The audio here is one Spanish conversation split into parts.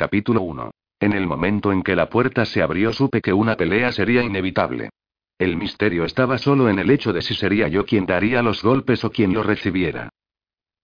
Capítulo 1. En el momento en que la puerta se abrió supe que una pelea sería inevitable. El misterio estaba solo en el hecho de si sería yo quien daría los golpes o quien los recibiera.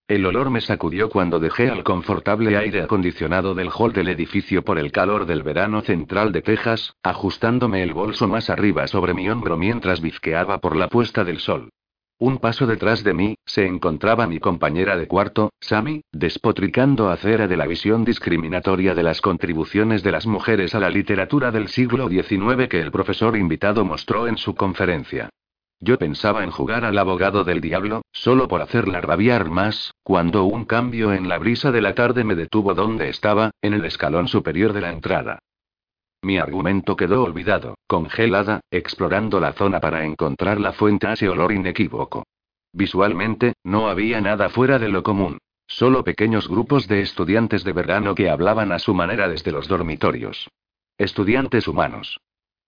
El olor me sacudió cuando dejé al confortable aire acondicionado del hall del edificio por el calor del verano central de Texas, ajustándome el bolso más arriba sobre mi hombro mientras bizqueaba por la puesta del sol. Un paso detrás de mí, se encontraba mi compañera de cuarto, Sammy, despotricando acera de la visión discriminatoria de las contribuciones de las mujeres a la literatura del siglo XIX que el profesor invitado mostró en su conferencia. Yo pensaba en jugar al abogado del diablo, solo por hacerla rabiar más, cuando un cambio en la brisa de la tarde me detuvo donde estaba, en el escalón superior de la entrada. Mi argumento quedó olvidado, congelada, explorando la zona para encontrar la fuente a ese olor inequívoco. Visualmente, no había nada fuera de lo común. Solo pequeños grupos de estudiantes de verano que hablaban a su manera desde los dormitorios. Estudiantes humanos.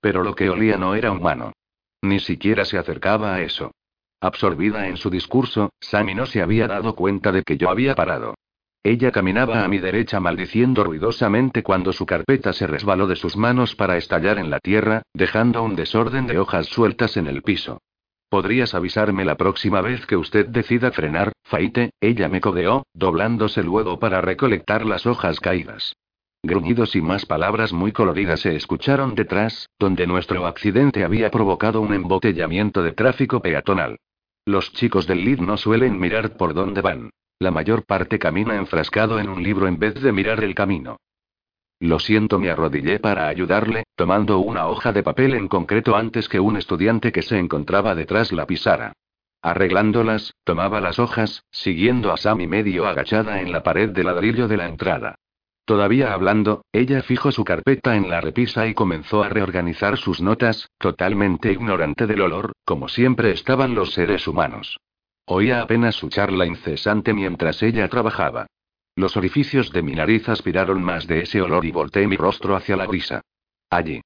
Pero lo que olía no era humano. Ni siquiera se acercaba a eso. Absorbida en su discurso, Sammy no se había dado cuenta de que yo había parado. Ella caminaba a mi derecha maldiciendo ruidosamente cuando su carpeta se resbaló de sus manos para estallar en la tierra, dejando un desorden de hojas sueltas en el piso. ¿Podrías avisarme la próxima vez que usted decida frenar, Faite? Ella me codeó, doblándose luego para recolectar las hojas caídas. Gruñidos y más palabras muy coloridas se escucharon detrás, donde nuestro accidente había provocado un embotellamiento de tráfico peatonal. Los chicos del lead no suelen mirar por dónde van. La mayor parte camina enfrascado en un libro en vez de mirar el camino. Lo siento, me arrodillé para ayudarle, tomando una hoja de papel en concreto antes que un estudiante que se encontraba detrás la pisara. Arreglándolas, tomaba las hojas, siguiendo a Sammy medio agachada en la pared de ladrillo de la entrada. Todavía hablando, ella fijó su carpeta en la repisa y comenzó a reorganizar sus notas, totalmente ignorante del olor, como siempre estaban los seres humanos. Oía apenas su charla incesante mientras ella trabajaba. Los orificios de mi nariz aspiraron más de ese olor y volteé mi rostro hacia la brisa. Allí.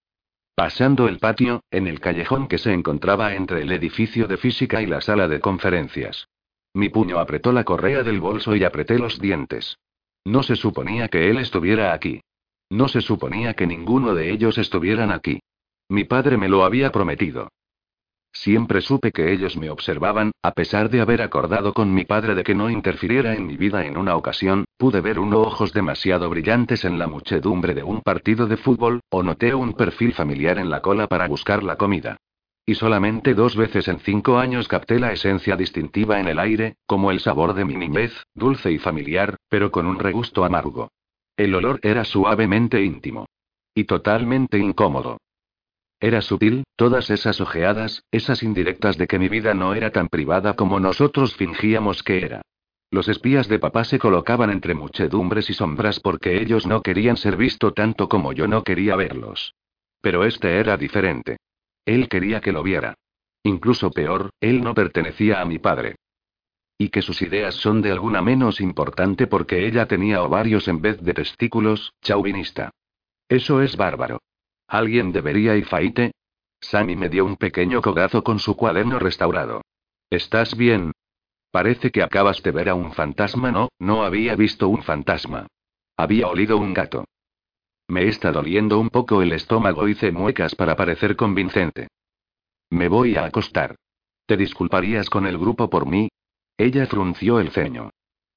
Pasando el patio, en el callejón que se encontraba entre el edificio de física y la sala de conferencias. Mi puño apretó la correa del bolso y apreté los dientes. No se suponía que él estuviera aquí. No se suponía que ninguno de ellos estuvieran aquí. Mi padre me lo había prometido. Siempre supe que ellos me observaban, a pesar de haber acordado con mi padre de que no interfiriera en mi vida en una ocasión, pude ver unos ojos demasiado brillantes en la muchedumbre de un partido de fútbol, o noté un perfil familiar en la cola para buscar la comida. Y solamente dos veces en cinco años capté la esencia distintiva en el aire, como el sabor de mi niñez, dulce y familiar, pero con un regusto amargo. El olor era suavemente íntimo. Y totalmente incómodo. Era sutil, todas esas ojeadas, esas indirectas de que mi vida no era tan privada como nosotros fingíamos que era. Los espías de papá se colocaban entre muchedumbres y sombras porque ellos no querían ser visto tanto como yo no quería verlos. Pero este era diferente. Él quería que lo viera. Incluso peor, él no pertenecía a mi padre. Y que sus ideas son de alguna menos importante porque ella tenía ovarios en vez de testículos, chauvinista. Eso es bárbaro. ¿Alguien debería ir faite? Sammy me dio un pequeño codazo con su cuaderno restaurado. ¿Estás bien? Parece que acabas de ver a un fantasma. No, no había visto un fantasma. Había olido un gato. Me está doliendo un poco el estómago. Hice muecas para parecer convincente. Me voy a acostar. ¿Te disculparías con el grupo por mí? Ella frunció el ceño.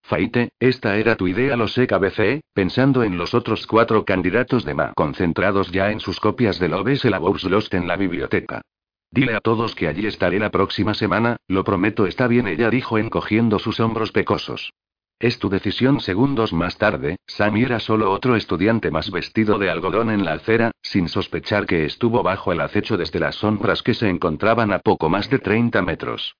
Faite, esta era tu idea, lo sé, cabeceé, pensando en los otros cuatro candidatos de MA concentrados ya en sus copias de Loves la Lost en la biblioteca. Dile a todos que allí estaré la próxima semana, lo prometo, está bien, ella dijo encogiendo sus hombros pecosos. Es tu decisión. Segundos más tarde, Sammy era solo otro estudiante más vestido de algodón en la acera, sin sospechar que estuvo bajo el acecho desde las sombras que se encontraban a poco más de 30 metros.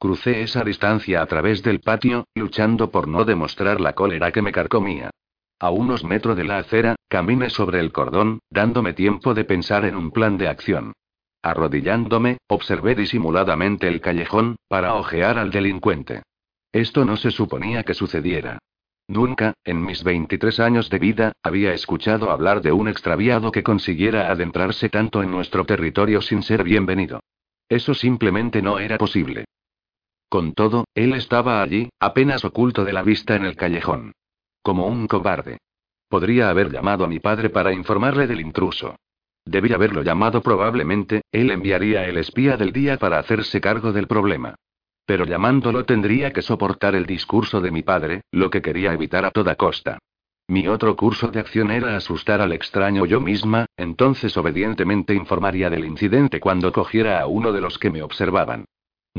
Crucé esa distancia a través del patio, luchando por no demostrar la cólera que me carcomía. A unos metros de la acera, caminé sobre el cordón, dándome tiempo de pensar en un plan de acción. Arrodillándome, observé disimuladamente el callejón, para ojear al delincuente. Esto no se suponía que sucediera. Nunca, en mis 23 años de vida, había escuchado hablar de un extraviado que consiguiera adentrarse tanto en nuestro territorio sin ser bienvenido. Eso simplemente no era posible. Con todo, él estaba allí, apenas oculto de la vista en el callejón. Como un cobarde. Podría haber llamado a mi padre para informarle del intruso. Debía haberlo llamado probablemente, él enviaría el espía del día para hacerse cargo del problema. Pero llamándolo tendría que soportar el discurso de mi padre, lo que quería evitar a toda costa. Mi otro curso de acción era asustar al extraño yo misma, entonces obedientemente informaría del incidente cuando cogiera a uno de los que me observaban.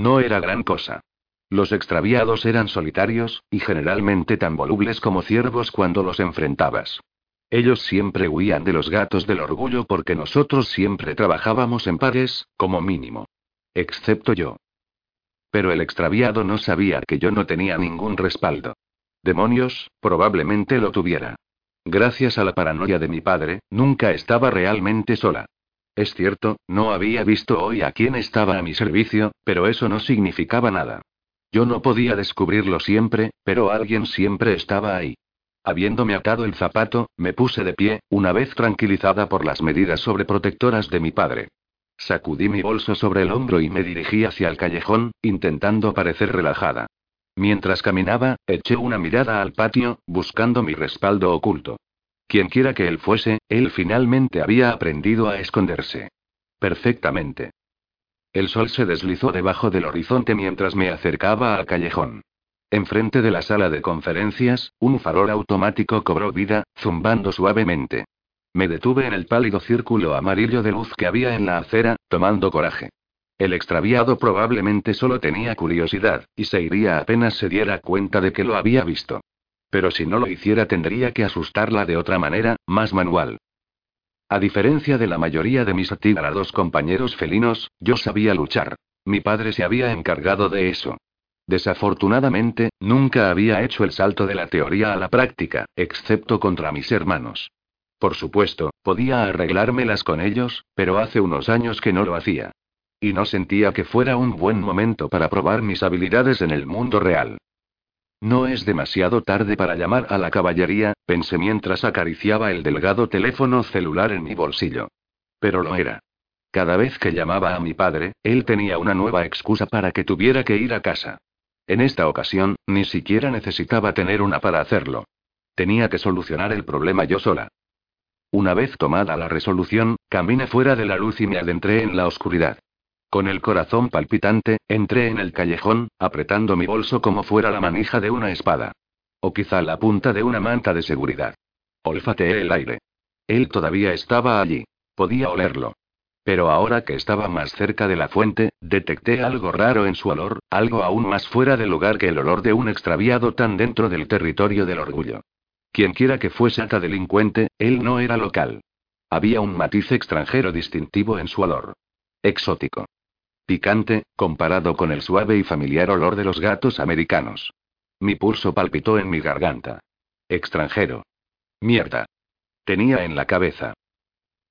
No era gran cosa. Los extraviados eran solitarios, y generalmente tan volubles como ciervos cuando los enfrentabas. Ellos siempre huían de los gatos del orgullo porque nosotros siempre trabajábamos en pares, como mínimo. Excepto yo. Pero el extraviado no sabía que yo no tenía ningún respaldo. Demonios, probablemente lo tuviera. Gracias a la paranoia de mi padre, nunca estaba realmente sola. Es cierto, no había visto hoy a quién estaba a mi servicio, pero eso no significaba nada. Yo no podía descubrirlo siempre, pero alguien siempre estaba ahí. Habiéndome atado el zapato, me puse de pie, una vez tranquilizada por las medidas sobreprotectoras de mi padre. Sacudí mi bolso sobre el hombro y me dirigí hacia el callejón, intentando parecer relajada. Mientras caminaba, eché una mirada al patio, buscando mi respaldo oculto. Quienquiera que él fuese, él finalmente había aprendido a esconderse. Perfectamente. El sol se deslizó debajo del horizonte mientras me acercaba al callejón. Enfrente de la sala de conferencias, un farol automático cobró vida, zumbando suavemente. Me detuve en el pálido círculo amarillo de luz que había en la acera, tomando coraje. El extraviado probablemente solo tenía curiosidad, y se iría apenas se diera cuenta de que lo había visto. Pero si no lo hiciera tendría que asustarla de otra manera, más manual. A diferencia de la mayoría de mis atigrados compañeros felinos, yo sabía luchar. Mi padre se había encargado de eso. Desafortunadamente, nunca había hecho el salto de la teoría a la práctica, excepto contra mis hermanos. Por supuesto, podía arreglármelas con ellos, pero hace unos años que no lo hacía. Y no sentía que fuera un buen momento para probar mis habilidades en el mundo real. No es demasiado tarde para llamar a la caballería, pensé mientras acariciaba el delgado teléfono celular en mi bolsillo. Pero lo era. Cada vez que llamaba a mi padre, él tenía una nueva excusa para que tuviera que ir a casa. En esta ocasión, ni siquiera necesitaba tener una para hacerlo. Tenía que solucionar el problema yo sola. Una vez tomada la resolución, caminé fuera de la luz y me adentré en la oscuridad. Con el corazón palpitante, entré en el callejón, apretando mi bolso como fuera la manija de una espada. O quizá la punta de una manta de seguridad. Olfateé el aire. Él todavía estaba allí. Podía olerlo. Pero ahora que estaba más cerca de la fuente, detecté algo raro en su olor, algo aún más fuera de lugar que el olor de un extraviado tan dentro del territorio del orgullo. Quienquiera que fuese ata delincuente, él no era local. Había un matiz extranjero distintivo en su olor. Exótico. Picante, comparado con el suave y familiar olor de los gatos americanos. Mi pulso palpitó en mi garganta. Extranjero. Mierda. Tenía en la cabeza.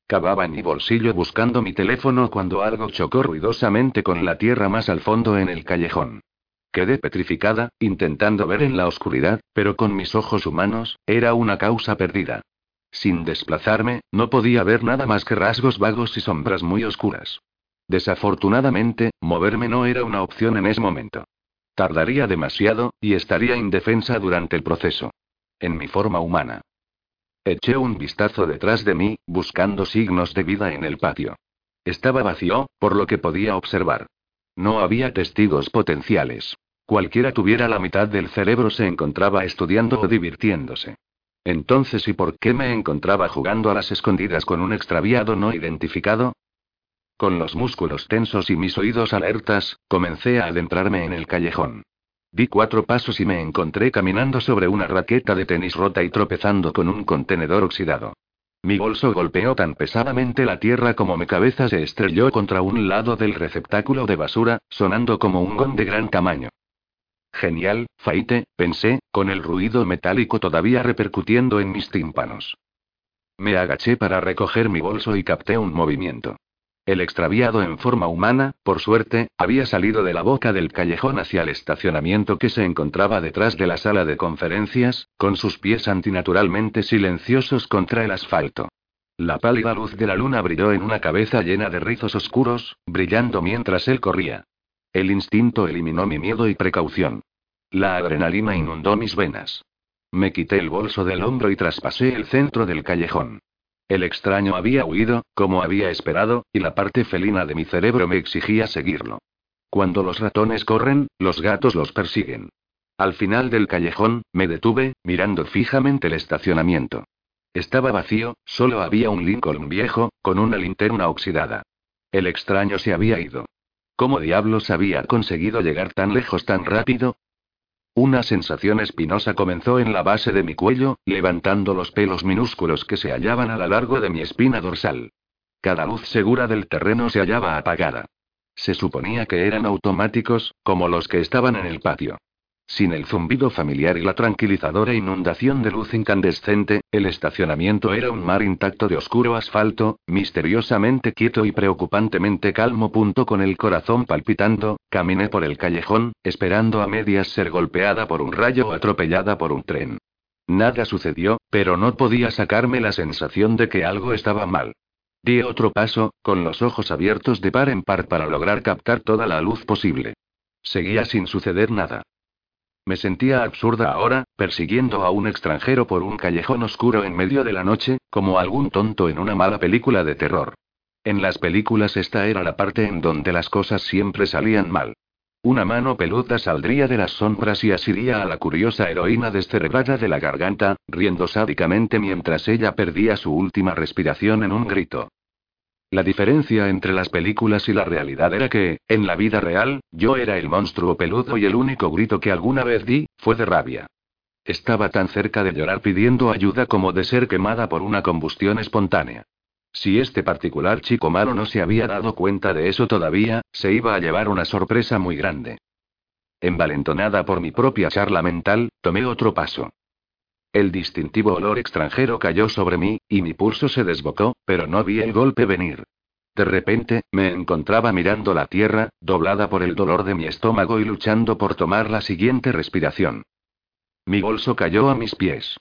Cavaba en mi bolsillo buscando mi teléfono cuando algo chocó ruidosamente con la tierra más al fondo en el callejón. Quedé petrificada, intentando ver en la oscuridad, pero con mis ojos humanos, era una causa perdida. Sin desplazarme, no podía ver nada más que rasgos vagos y sombras muy oscuras. Desafortunadamente, moverme no era una opción en ese momento. Tardaría demasiado, y estaría indefensa durante el proceso. En mi forma humana. Eché un vistazo detrás de mí, buscando signos de vida en el patio. Estaba vacío, por lo que podía observar. No había testigos potenciales. Cualquiera tuviera la mitad del cerebro se encontraba estudiando o divirtiéndose. Entonces, ¿y por qué me encontraba jugando a las escondidas con un extraviado no identificado? Con los músculos tensos y mis oídos alertas, comencé a adentrarme en el callejón. Di cuatro pasos y me encontré caminando sobre una raqueta de tenis rota y tropezando con un contenedor oxidado. Mi bolso golpeó tan pesadamente la tierra como mi cabeza se estrelló contra un lado del receptáculo de basura, sonando como un gong de gran tamaño. Genial, Faite, pensé, con el ruido metálico todavía repercutiendo en mis tímpanos. Me agaché para recoger mi bolso y capté un movimiento. El extraviado en forma humana, por suerte, había salido de la boca del callejón hacia el estacionamiento que se encontraba detrás de la sala de conferencias, con sus pies antinaturalmente silenciosos contra el asfalto. La pálida luz de la luna brilló en una cabeza llena de rizos oscuros, brillando mientras él corría. El instinto eliminó mi miedo y precaución. La adrenalina inundó mis venas. Me quité el bolso del hombro y traspasé el centro del callejón. El extraño había huido, como había esperado, y la parte felina de mi cerebro me exigía seguirlo. Cuando los ratones corren, los gatos los persiguen. Al final del callejón, me detuve, mirando fijamente el estacionamiento. Estaba vacío, solo había un Lincoln viejo, con una linterna oxidada. El extraño se había ido. ¿Cómo diablos había conseguido llegar tan lejos tan rápido? Una sensación espinosa comenzó en la base de mi cuello, levantando los pelos minúsculos que se hallaban a lo largo de mi espina dorsal. Cada luz segura del terreno se hallaba apagada. Se suponía que eran automáticos, como los que estaban en el patio. Sin el zumbido familiar y la tranquilizadora inundación de luz incandescente, el estacionamiento era un mar intacto de oscuro asfalto, misteriosamente quieto y preocupantemente calmo. Punto con el corazón palpitando, caminé por el callejón, esperando a medias ser golpeada por un rayo o atropellada por un tren. Nada sucedió, pero no podía sacarme la sensación de que algo estaba mal. Di otro paso, con los ojos abiertos de par en par para lograr captar toda la luz posible. Seguía sin suceder nada. Me sentía absurda ahora, persiguiendo a un extranjero por un callejón oscuro en medio de la noche, como algún tonto en una mala película de terror. En las películas esta era la parte en donde las cosas siempre salían mal. Una mano peluda saldría de las sombras y asiría a la curiosa heroína descerebrada de la garganta, riendo sádicamente mientras ella perdía su última respiración en un grito. La diferencia entre las películas y la realidad era que, en la vida real, yo era el monstruo peludo y el único grito que alguna vez di, fue de rabia. Estaba tan cerca de llorar pidiendo ayuda como de ser quemada por una combustión espontánea. Si este particular chico malo no se había dado cuenta de eso todavía, se iba a llevar una sorpresa muy grande. Envalentonada por mi propia charla mental, tomé otro paso. El distintivo olor extranjero cayó sobre mí, y mi pulso se desbocó, pero no vi el golpe venir. De repente, me encontraba mirando la tierra, doblada por el dolor de mi estómago y luchando por tomar la siguiente respiración. Mi bolso cayó a mis pies.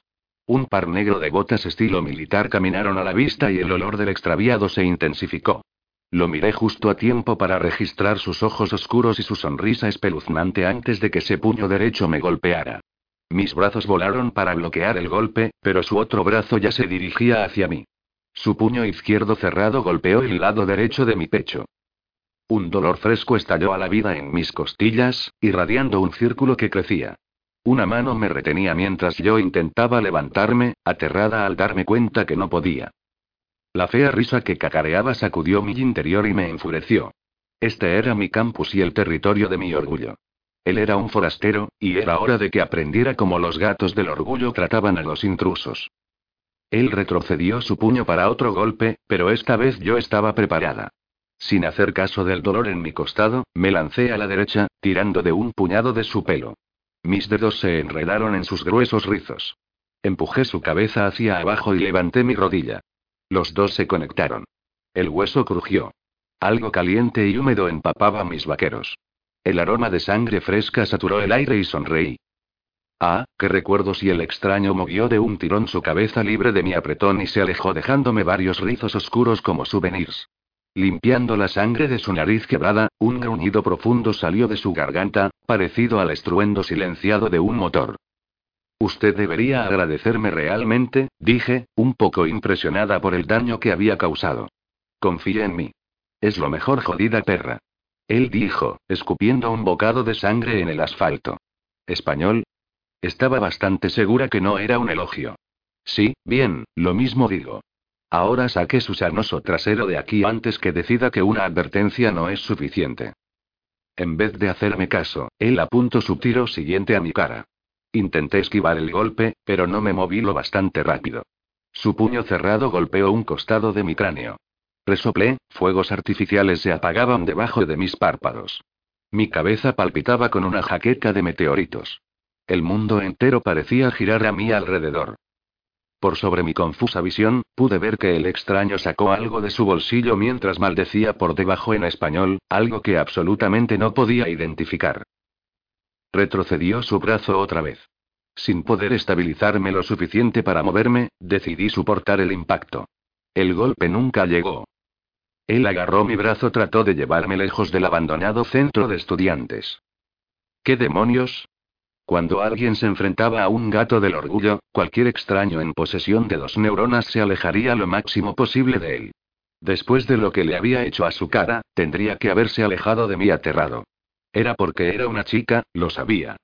Un par negro de botas estilo militar caminaron a la vista y el olor del extraviado se intensificó. Lo miré justo a tiempo para registrar sus ojos oscuros y su sonrisa espeluznante antes de que ese puño derecho me golpeara. Mis brazos volaron para bloquear el golpe, pero su otro brazo ya se dirigía hacia mí. Su puño izquierdo cerrado golpeó el lado derecho de mi pecho. Un dolor fresco estalló a la vida en mis costillas, irradiando un círculo que crecía. Una mano me retenía mientras yo intentaba levantarme, aterrada al darme cuenta que no podía. La fea risa que cacareaba sacudió mi interior y me enfureció. Este era mi campus y el territorio de mi orgullo. Él era un forastero, y era hora de que aprendiera cómo los gatos del orgullo trataban a los intrusos. Él retrocedió su puño para otro golpe, pero esta vez yo estaba preparada. Sin hacer caso del dolor en mi costado, me lancé a la derecha, tirando de un puñado de su pelo. Mis dedos se enredaron en sus gruesos rizos. Empujé su cabeza hacia abajo y levanté mi rodilla. Los dos se conectaron. El hueso crujió. Algo caliente y húmedo empapaba mis vaqueros. El aroma de sangre fresca saturó el aire y sonreí. Ah, qué recuerdo si el extraño movió de un tirón su cabeza libre de mi apretón y se alejó dejándome varios rizos oscuros como souvenirs. Limpiando la sangre de su nariz quebrada, un gruñido profundo salió de su garganta, parecido al estruendo silenciado de un motor. Usted debería agradecerme realmente, dije, un poco impresionada por el daño que había causado. Confíe en mí. Es lo mejor jodida perra. Él dijo, escupiendo un bocado de sangre en el asfalto. ¿Español? Estaba bastante segura que no era un elogio. Sí, bien, lo mismo digo. Ahora saque su sanoso trasero de aquí antes que decida que una advertencia no es suficiente. En vez de hacerme caso, él apuntó su tiro siguiente a mi cara. Intenté esquivar el golpe, pero no me moví lo bastante rápido. Su puño cerrado golpeó un costado de mi cráneo. Resoplé, fuegos artificiales se apagaban debajo de mis párpados. Mi cabeza palpitaba con una jaqueca de meteoritos. El mundo entero parecía girar a mi alrededor. Por sobre mi confusa visión, pude ver que el extraño sacó algo de su bolsillo mientras maldecía por debajo en español, algo que absolutamente no podía identificar. Retrocedió su brazo otra vez. Sin poder estabilizarme lo suficiente para moverme, decidí soportar el impacto. El golpe nunca llegó. Él agarró mi brazo, trató de llevarme lejos del abandonado centro de estudiantes. ¿Qué demonios? Cuando alguien se enfrentaba a un gato del orgullo, cualquier extraño en posesión de dos neuronas se alejaría lo máximo posible de él. Después de lo que le había hecho a su cara, tendría que haberse alejado de mí aterrado. Era porque era una chica, lo sabía.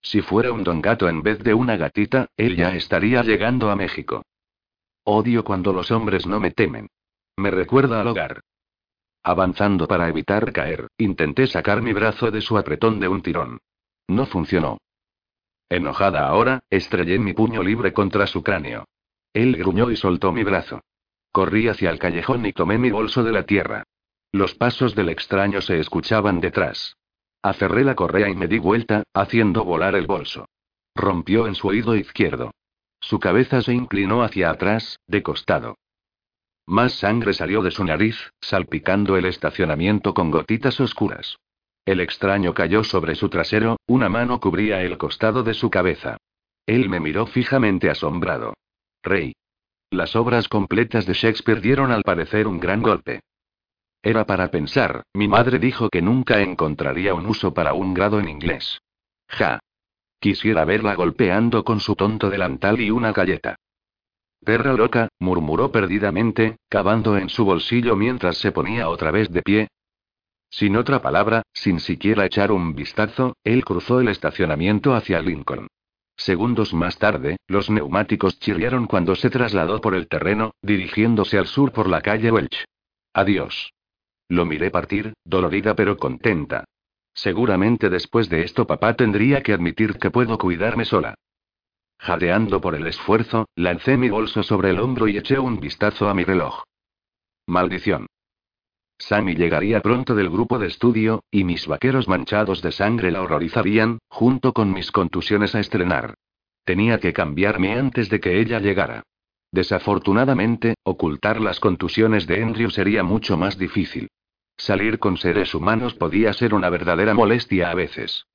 Si fuera un don gato en vez de una gatita, él ya estaría llegando a México. Odio cuando los hombres no me temen. Me recuerda al hogar. Avanzando para evitar caer, intenté sacar mi brazo de su apretón de un tirón. No funcionó. Enojada ahora, estrellé mi puño libre contra su cráneo. Él gruñó y soltó mi brazo. Corrí hacia el callejón y tomé mi bolso de la tierra. Los pasos del extraño se escuchaban detrás. Aferré la correa y me di vuelta, haciendo volar el bolso. Rompió en su oído izquierdo. Su cabeza se inclinó hacia atrás, de costado. Más sangre salió de su nariz, salpicando el estacionamiento con gotitas oscuras. El extraño cayó sobre su trasero, una mano cubría el costado de su cabeza. Él me miró fijamente asombrado. Rey. Las obras completas de Shakespeare dieron al parecer un gran golpe. Era para pensar, mi madre dijo que nunca encontraría un uso para un grado en inglés. Ja. Quisiera verla golpeando con su tonto delantal y una galleta. Perra loca, murmuró perdidamente, cavando en su bolsillo mientras se ponía otra vez de pie. Sin otra palabra, sin siquiera echar un vistazo, él cruzó el estacionamiento hacia Lincoln. Segundos más tarde, los neumáticos chirriaron cuando se trasladó por el terreno, dirigiéndose al sur por la calle Welch. Adiós. Lo miré partir, dolorida pero contenta. Seguramente después de esto papá tendría que admitir que puedo cuidarme sola. Jadeando por el esfuerzo, lancé mi bolso sobre el hombro y eché un vistazo a mi reloj. Maldición. Sammy llegaría pronto del grupo de estudio, y mis vaqueros manchados de sangre la horrorizarían, junto con mis contusiones a estrenar. Tenía que cambiarme antes de que ella llegara. Desafortunadamente, ocultar las contusiones de Andrew sería mucho más difícil. Salir con seres humanos podía ser una verdadera molestia a veces.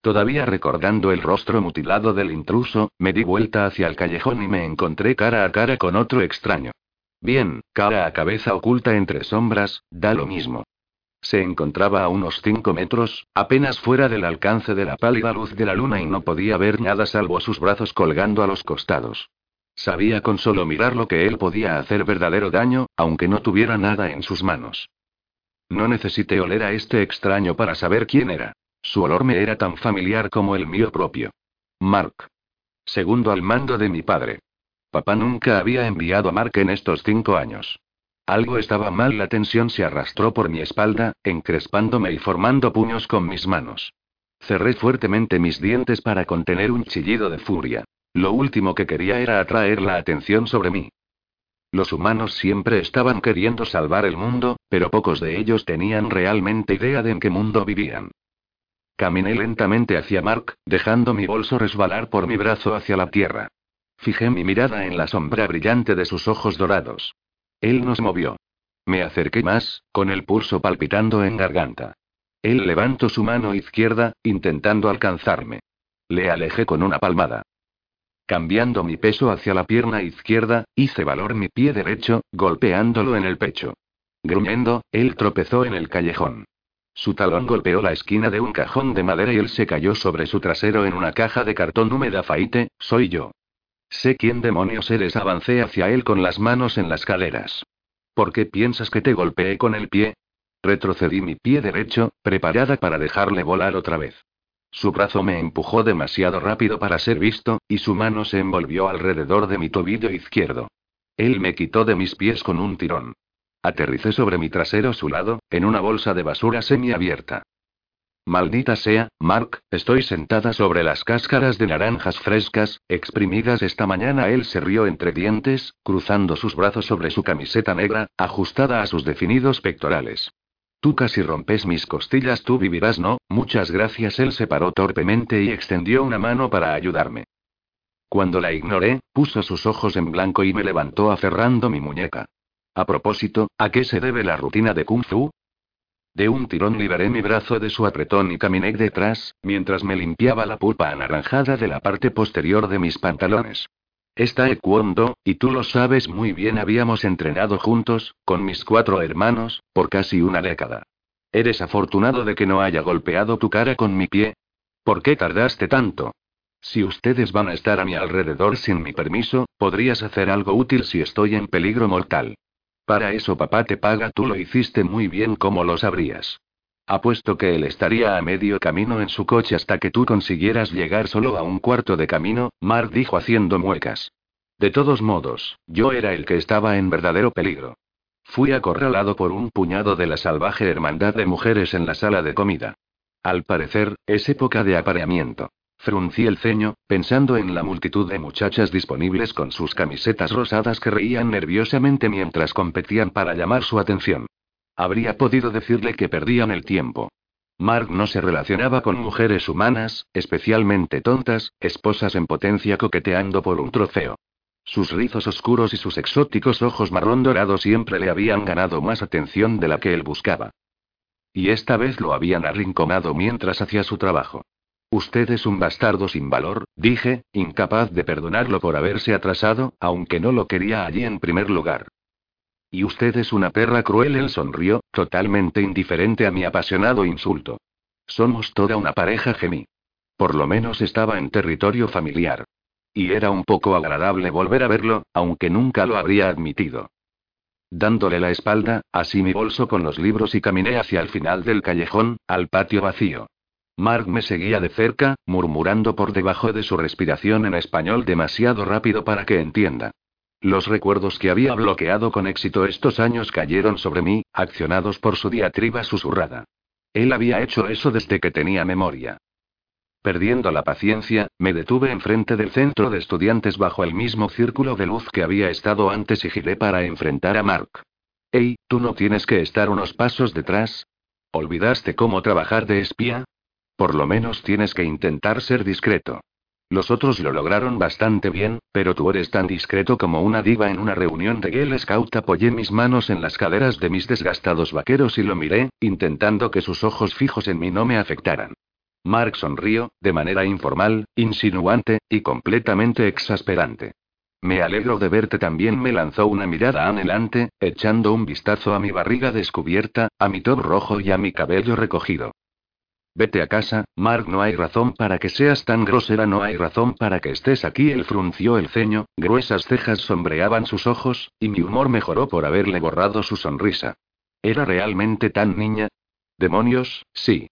Todavía recordando el rostro mutilado del intruso, me di vuelta hacia el callejón y me encontré cara a cara con otro extraño. Bien, cara a cabeza oculta entre sombras, da lo mismo. Se encontraba a unos cinco metros, apenas fuera del alcance de la pálida luz de la luna y no podía ver nada salvo sus brazos colgando a los costados. Sabía con solo mirar lo que él podía hacer verdadero daño, aunque no tuviera nada en sus manos. No necesité oler a este extraño para saber quién era. Su olor me era tan familiar como el mío propio. Mark. Segundo al mando de mi padre. Papá nunca había enviado a Mark en estos cinco años. Algo estaba mal, la tensión se arrastró por mi espalda, encrespándome y formando puños con mis manos. Cerré fuertemente mis dientes para contener un chillido de furia. Lo último que quería era atraer la atención sobre mí. Los humanos siempre estaban queriendo salvar el mundo, pero pocos de ellos tenían realmente idea de en qué mundo vivían. Caminé lentamente hacia Mark, dejando mi bolso resbalar por mi brazo hacia la tierra. Fijé mi mirada en la sombra brillante de sus ojos dorados. Él nos movió. Me acerqué más, con el pulso palpitando en garganta. Él levantó su mano izquierda, intentando alcanzarme. Le alejé con una palmada. Cambiando mi peso hacia la pierna izquierda, hice valor mi pie derecho, golpeándolo en el pecho. Gruñendo, él tropezó en el callejón. Su talón golpeó la esquina de un cajón de madera y él se cayó sobre su trasero en una caja de cartón húmeda. Faite, soy yo. Sé quién demonios eres. Avancé hacia él con las manos en las caderas. ¿Por qué piensas que te golpeé con el pie? Retrocedí mi pie derecho, preparada para dejarle volar otra vez. Su brazo me empujó demasiado rápido para ser visto, y su mano se envolvió alrededor de mi tobillo izquierdo. Él me quitó de mis pies con un tirón. Aterricé sobre mi trasero su lado, en una bolsa de basura semiabierta. Maldita sea, Mark, estoy sentada sobre las cáscaras de naranjas frescas, exprimidas esta mañana. Él se rió entre dientes, cruzando sus brazos sobre su camiseta negra, ajustada a sus definidos pectorales. Tú casi rompes mis costillas, tú vivirás, ¿no? Muchas gracias. Él se paró torpemente y extendió una mano para ayudarme. Cuando la ignoré, puso sus ojos en blanco y me levantó aferrando mi muñeca. A propósito, ¿a qué se debe la rutina de Kung Fu? De un tirón liberé mi brazo de su apretón y caminé detrás, mientras me limpiaba la pulpa anaranjada de la parte posterior de mis pantalones. Esta Taekwondo, y tú lo sabes muy bien, habíamos entrenado juntos, con mis cuatro hermanos, por casi una década. ¿Eres afortunado de que no haya golpeado tu cara con mi pie? ¿Por qué tardaste tanto? Si ustedes van a estar a mi alrededor sin mi permiso, podrías hacer algo útil si estoy en peligro mortal. Para eso papá te paga, tú lo hiciste muy bien como lo sabrías. Apuesto que él estaría a medio camino en su coche hasta que tú consiguieras llegar solo a un cuarto de camino, Mark dijo haciendo muecas. De todos modos, yo era el que estaba en verdadero peligro. Fui acorralado por un puñado de la salvaje hermandad de mujeres en la sala de comida. Al parecer, es época de apareamiento. Fruncí el ceño, pensando en la multitud de muchachas disponibles con sus camisetas rosadas que reían nerviosamente mientras competían para llamar su atención. Habría podido decirle que perdían el tiempo. Mark no se relacionaba con mujeres humanas, especialmente tontas, esposas en potencia coqueteando por un trofeo. Sus rizos oscuros y sus exóticos ojos marrón dorado siempre le habían ganado más atención de la que él buscaba. Y esta vez lo habían arrinconado mientras hacía su trabajo. Usted es un bastardo sin valor, dije, incapaz de perdonarlo por haberse atrasado, aunque no lo quería allí en primer lugar. Y usted es una perra cruel, él sonrió, totalmente indiferente a mi apasionado insulto. Somos toda una pareja, gemí. Por lo menos estaba en territorio familiar. Y era un poco agradable volver a verlo, aunque nunca lo habría admitido. Dándole la espalda, así mi bolso con los libros y caminé hacia el final del callejón, al patio vacío. Mark me seguía de cerca, murmurando por debajo de su respiración en español demasiado rápido para que entienda. Los recuerdos que había bloqueado con éxito estos años cayeron sobre mí, accionados por su diatriba susurrada. Él había hecho eso desde que tenía memoria. Perdiendo la paciencia, me detuve enfrente del centro de estudiantes bajo el mismo círculo de luz que había estado antes y giré para enfrentar a Mark. Ey, ¿tú no tienes que estar unos pasos detrás? ¿Olvidaste cómo trabajar de espía? Por lo menos tienes que intentar ser discreto. Los otros lo lograron bastante bien, pero tú eres tan discreto como una diva en una reunión de Girl Scout. Apoyé mis manos en las caderas de mis desgastados vaqueros y lo miré, intentando que sus ojos fijos en mí no me afectaran. Mark sonrió, de manera informal, insinuante, y completamente exasperante. Me alegro de verte también, me lanzó una mirada anhelante, echando un vistazo a mi barriga descubierta, a mi top rojo y a mi cabello recogido. Vete a casa, Mark, no hay razón para que seas tan grosera, no hay razón para que estés aquí. Él frunció el ceño, gruesas cejas sombreaban sus ojos, y mi humor mejoró por haberle borrado su sonrisa. ¿Era realmente tan niña? Demonios, sí.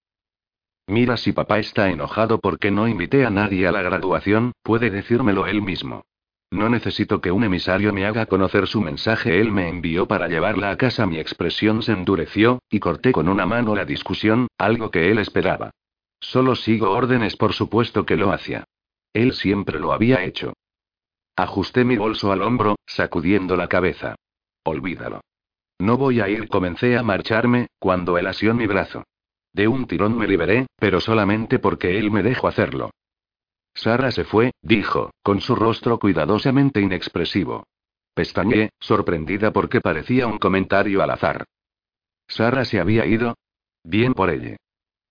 Mira si papá está enojado porque no invité a nadie a la graduación, puede decírmelo él mismo. No necesito que un emisario me haga conocer su mensaje. Él me envió para llevarla a casa. Mi expresión se endureció, y corté con una mano la discusión, algo que él esperaba. Solo sigo órdenes, por supuesto que lo hacía. Él siempre lo había hecho. Ajusté mi bolso al hombro, sacudiendo la cabeza. Olvídalo. No voy a ir, comencé a marcharme, cuando él asió mi brazo. De un tirón me liberé, pero solamente porque él me dejó hacerlo. Sara se fue, dijo, con su rostro cuidadosamente inexpresivo. Pestañeé, sorprendida porque parecía un comentario al azar. Sara se había ido. Bien por ella.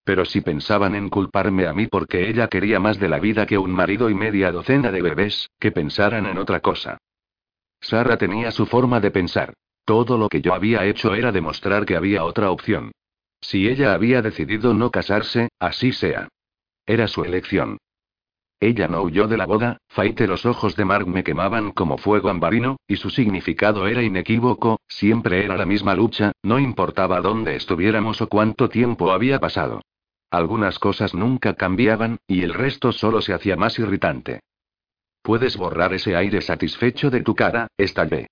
Pero si pensaban en culparme a mí porque ella quería más de la vida que un marido y media docena de bebés, que pensaran en otra cosa. Sara tenía su forma de pensar. Todo lo que yo había hecho era demostrar que había otra opción. Si ella había decidido no casarse, así sea. Era su elección. Ella no huyó de la boda, Faite los ojos de Mark me quemaban como fuego ambarino, y su significado era inequívoco, siempre era la misma lucha, no importaba dónde estuviéramos o cuánto tiempo había pasado. Algunas cosas nunca cambiaban, y el resto solo se hacía más irritante. Puedes borrar ese aire satisfecho de tu cara, estallé.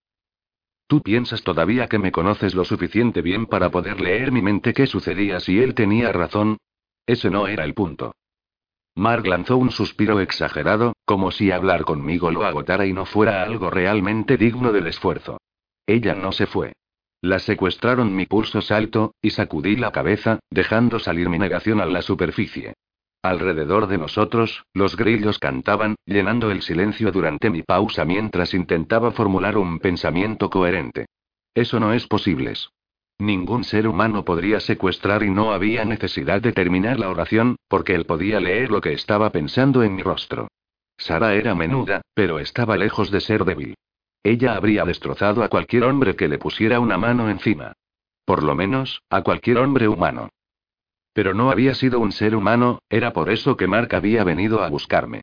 ¿Tú piensas todavía que me conoces lo suficiente bien para poder leer mi mente qué sucedía si él tenía razón? Ese no era el punto. Mark lanzó un suspiro exagerado, como si hablar conmigo lo agotara y no fuera algo realmente digno del esfuerzo. Ella no se fue. La secuestraron, mi pulso salto, y sacudí la cabeza, dejando salir mi negación a la superficie. Alrededor de nosotros, los grillos cantaban, llenando el silencio durante mi pausa mientras intentaba formular un pensamiento coherente. Eso no es posible. Ningún ser humano podría secuestrar y no había necesidad de terminar la oración, porque él podía leer lo que estaba pensando en mi rostro. Sara era menuda, pero estaba lejos de ser débil. Ella habría destrozado a cualquier hombre que le pusiera una mano encima. Por lo menos, a cualquier hombre humano. Pero no había sido un ser humano, era por eso que Mark había venido a buscarme.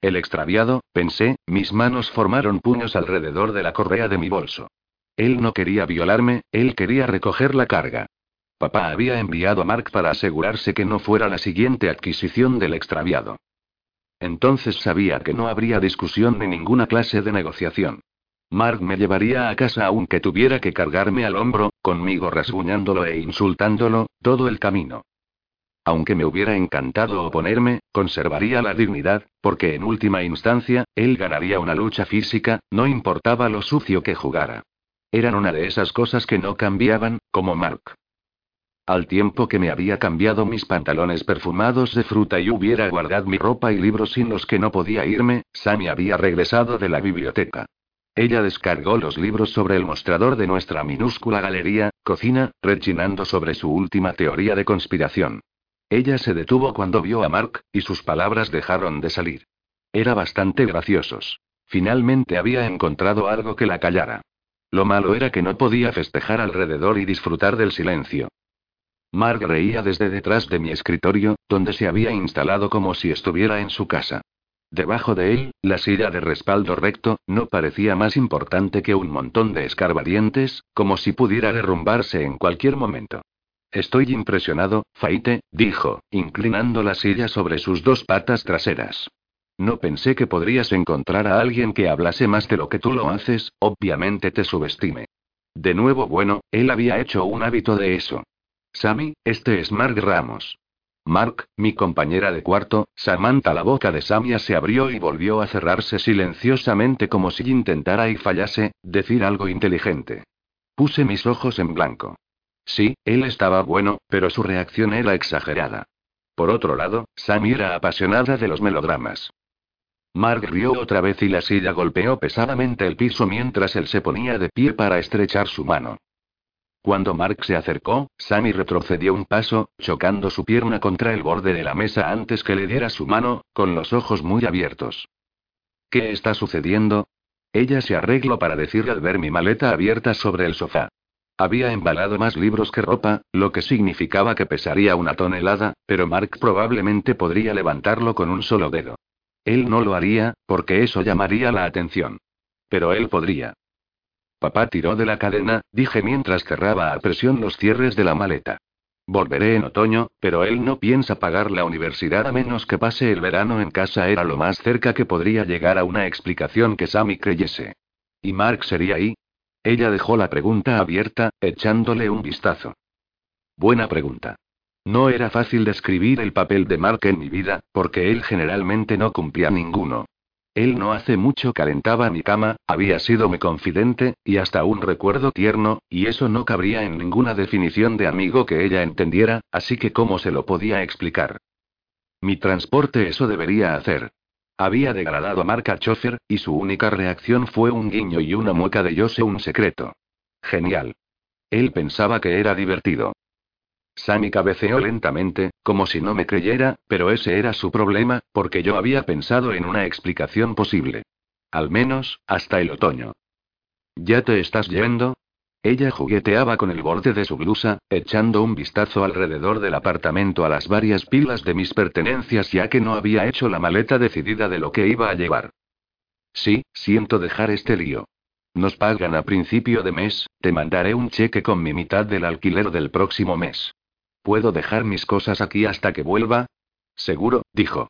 El extraviado, pensé, mis manos formaron puños alrededor de la correa de mi bolso. Él no quería violarme, él quería recoger la carga. Papá había enviado a Mark para asegurarse que no fuera la siguiente adquisición del extraviado. Entonces sabía que no habría discusión ni ninguna clase de negociación. Mark me llevaría a casa aunque tuviera que cargarme al hombro, conmigo rasguñándolo e insultándolo, todo el camino. Aunque me hubiera encantado oponerme, conservaría la dignidad, porque en última instancia, él ganaría una lucha física, no importaba lo sucio que jugara. Eran una de esas cosas que no cambiaban, como Mark. Al tiempo que me había cambiado mis pantalones perfumados de fruta y hubiera guardado mi ropa y libros sin los que no podía irme, Sammy había regresado de la biblioteca. Ella descargó los libros sobre el mostrador de nuestra minúscula galería, cocina, rechinando sobre su última teoría de conspiración. Ella se detuvo cuando vio a Mark, y sus palabras dejaron de salir. Era bastante graciosos. Finalmente había encontrado algo que la callara. Lo malo era que no podía festejar alrededor y disfrutar del silencio. Mark reía desde detrás de mi escritorio, donde se había instalado como si estuviera en su casa. Debajo de él, la silla de respaldo recto, no parecía más importante que un montón de escarbadientes, como si pudiera derrumbarse en cualquier momento. Estoy impresionado, Faite, dijo, inclinando la silla sobre sus dos patas traseras. No pensé que podrías encontrar a alguien que hablase más de lo que tú lo haces, obviamente te subestime. De nuevo, bueno, él había hecho un hábito de eso. Sammy, este es Mark Ramos. Mark, mi compañera de cuarto, Samantha. La boca de Samia se abrió y volvió a cerrarse silenciosamente como si intentara y fallase, decir algo inteligente. Puse mis ojos en blanco. Sí, él estaba bueno, pero su reacción era exagerada. Por otro lado, Sammy era apasionada de los melodramas. Mark rió otra vez y la silla golpeó pesadamente el piso mientras él se ponía de pie para estrechar su mano. Cuando Mark se acercó, Sammy retrocedió un paso, chocando su pierna contra el borde de la mesa antes que le diera su mano, con los ojos muy abiertos. ¿Qué está sucediendo? Ella se arregló para decirle al ver mi maleta abierta sobre el sofá. Había embalado más libros que ropa, lo que significaba que pesaría una tonelada, pero Mark probablemente podría levantarlo con un solo dedo. Él no lo haría, porque eso llamaría la atención. Pero él podría. Papá tiró de la cadena, dije mientras cerraba a presión los cierres de la maleta. Volveré en otoño, pero él no piensa pagar la universidad a menos que pase el verano en casa. Era lo más cerca que podría llegar a una explicación que Sammy creyese. ¿Y Mark sería ahí? Ella dejó la pregunta abierta, echándole un vistazo. Buena pregunta. No era fácil describir el papel de Mark en mi vida, porque él generalmente no cumplía ninguno. Él no hace mucho calentaba mi cama, había sido mi confidente, y hasta un recuerdo tierno, y eso no cabría en ninguna definición de amigo que ella entendiera, así que ¿cómo se lo podía explicar? Mi transporte eso debería hacer. Había degradado a Mark a chofer, y su única reacción fue un guiño y una mueca de yo sé un secreto. Genial. Él pensaba que era divertido. Sammy cabeceó lentamente, como si no me creyera, pero ese era su problema, porque yo había pensado en una explicación posible. Al menos, hasta el otoño. ¿Ya te estás yendo? Ella jugueteaba con el borde de su blusa, echando un vistazo alrededor del apartamento a las varias pilas de mis pertenencias ya que no había hecho la maleta decidida de lo que iba a llevar. Sí, siento dejar este lío. Nos pagan a principio de mes, te mandaré un cheque con mi mitad del alquiler del próximo mes. ¿Puedo dejar mis cosas aquí hasta que vuelva? Seguro, dijo.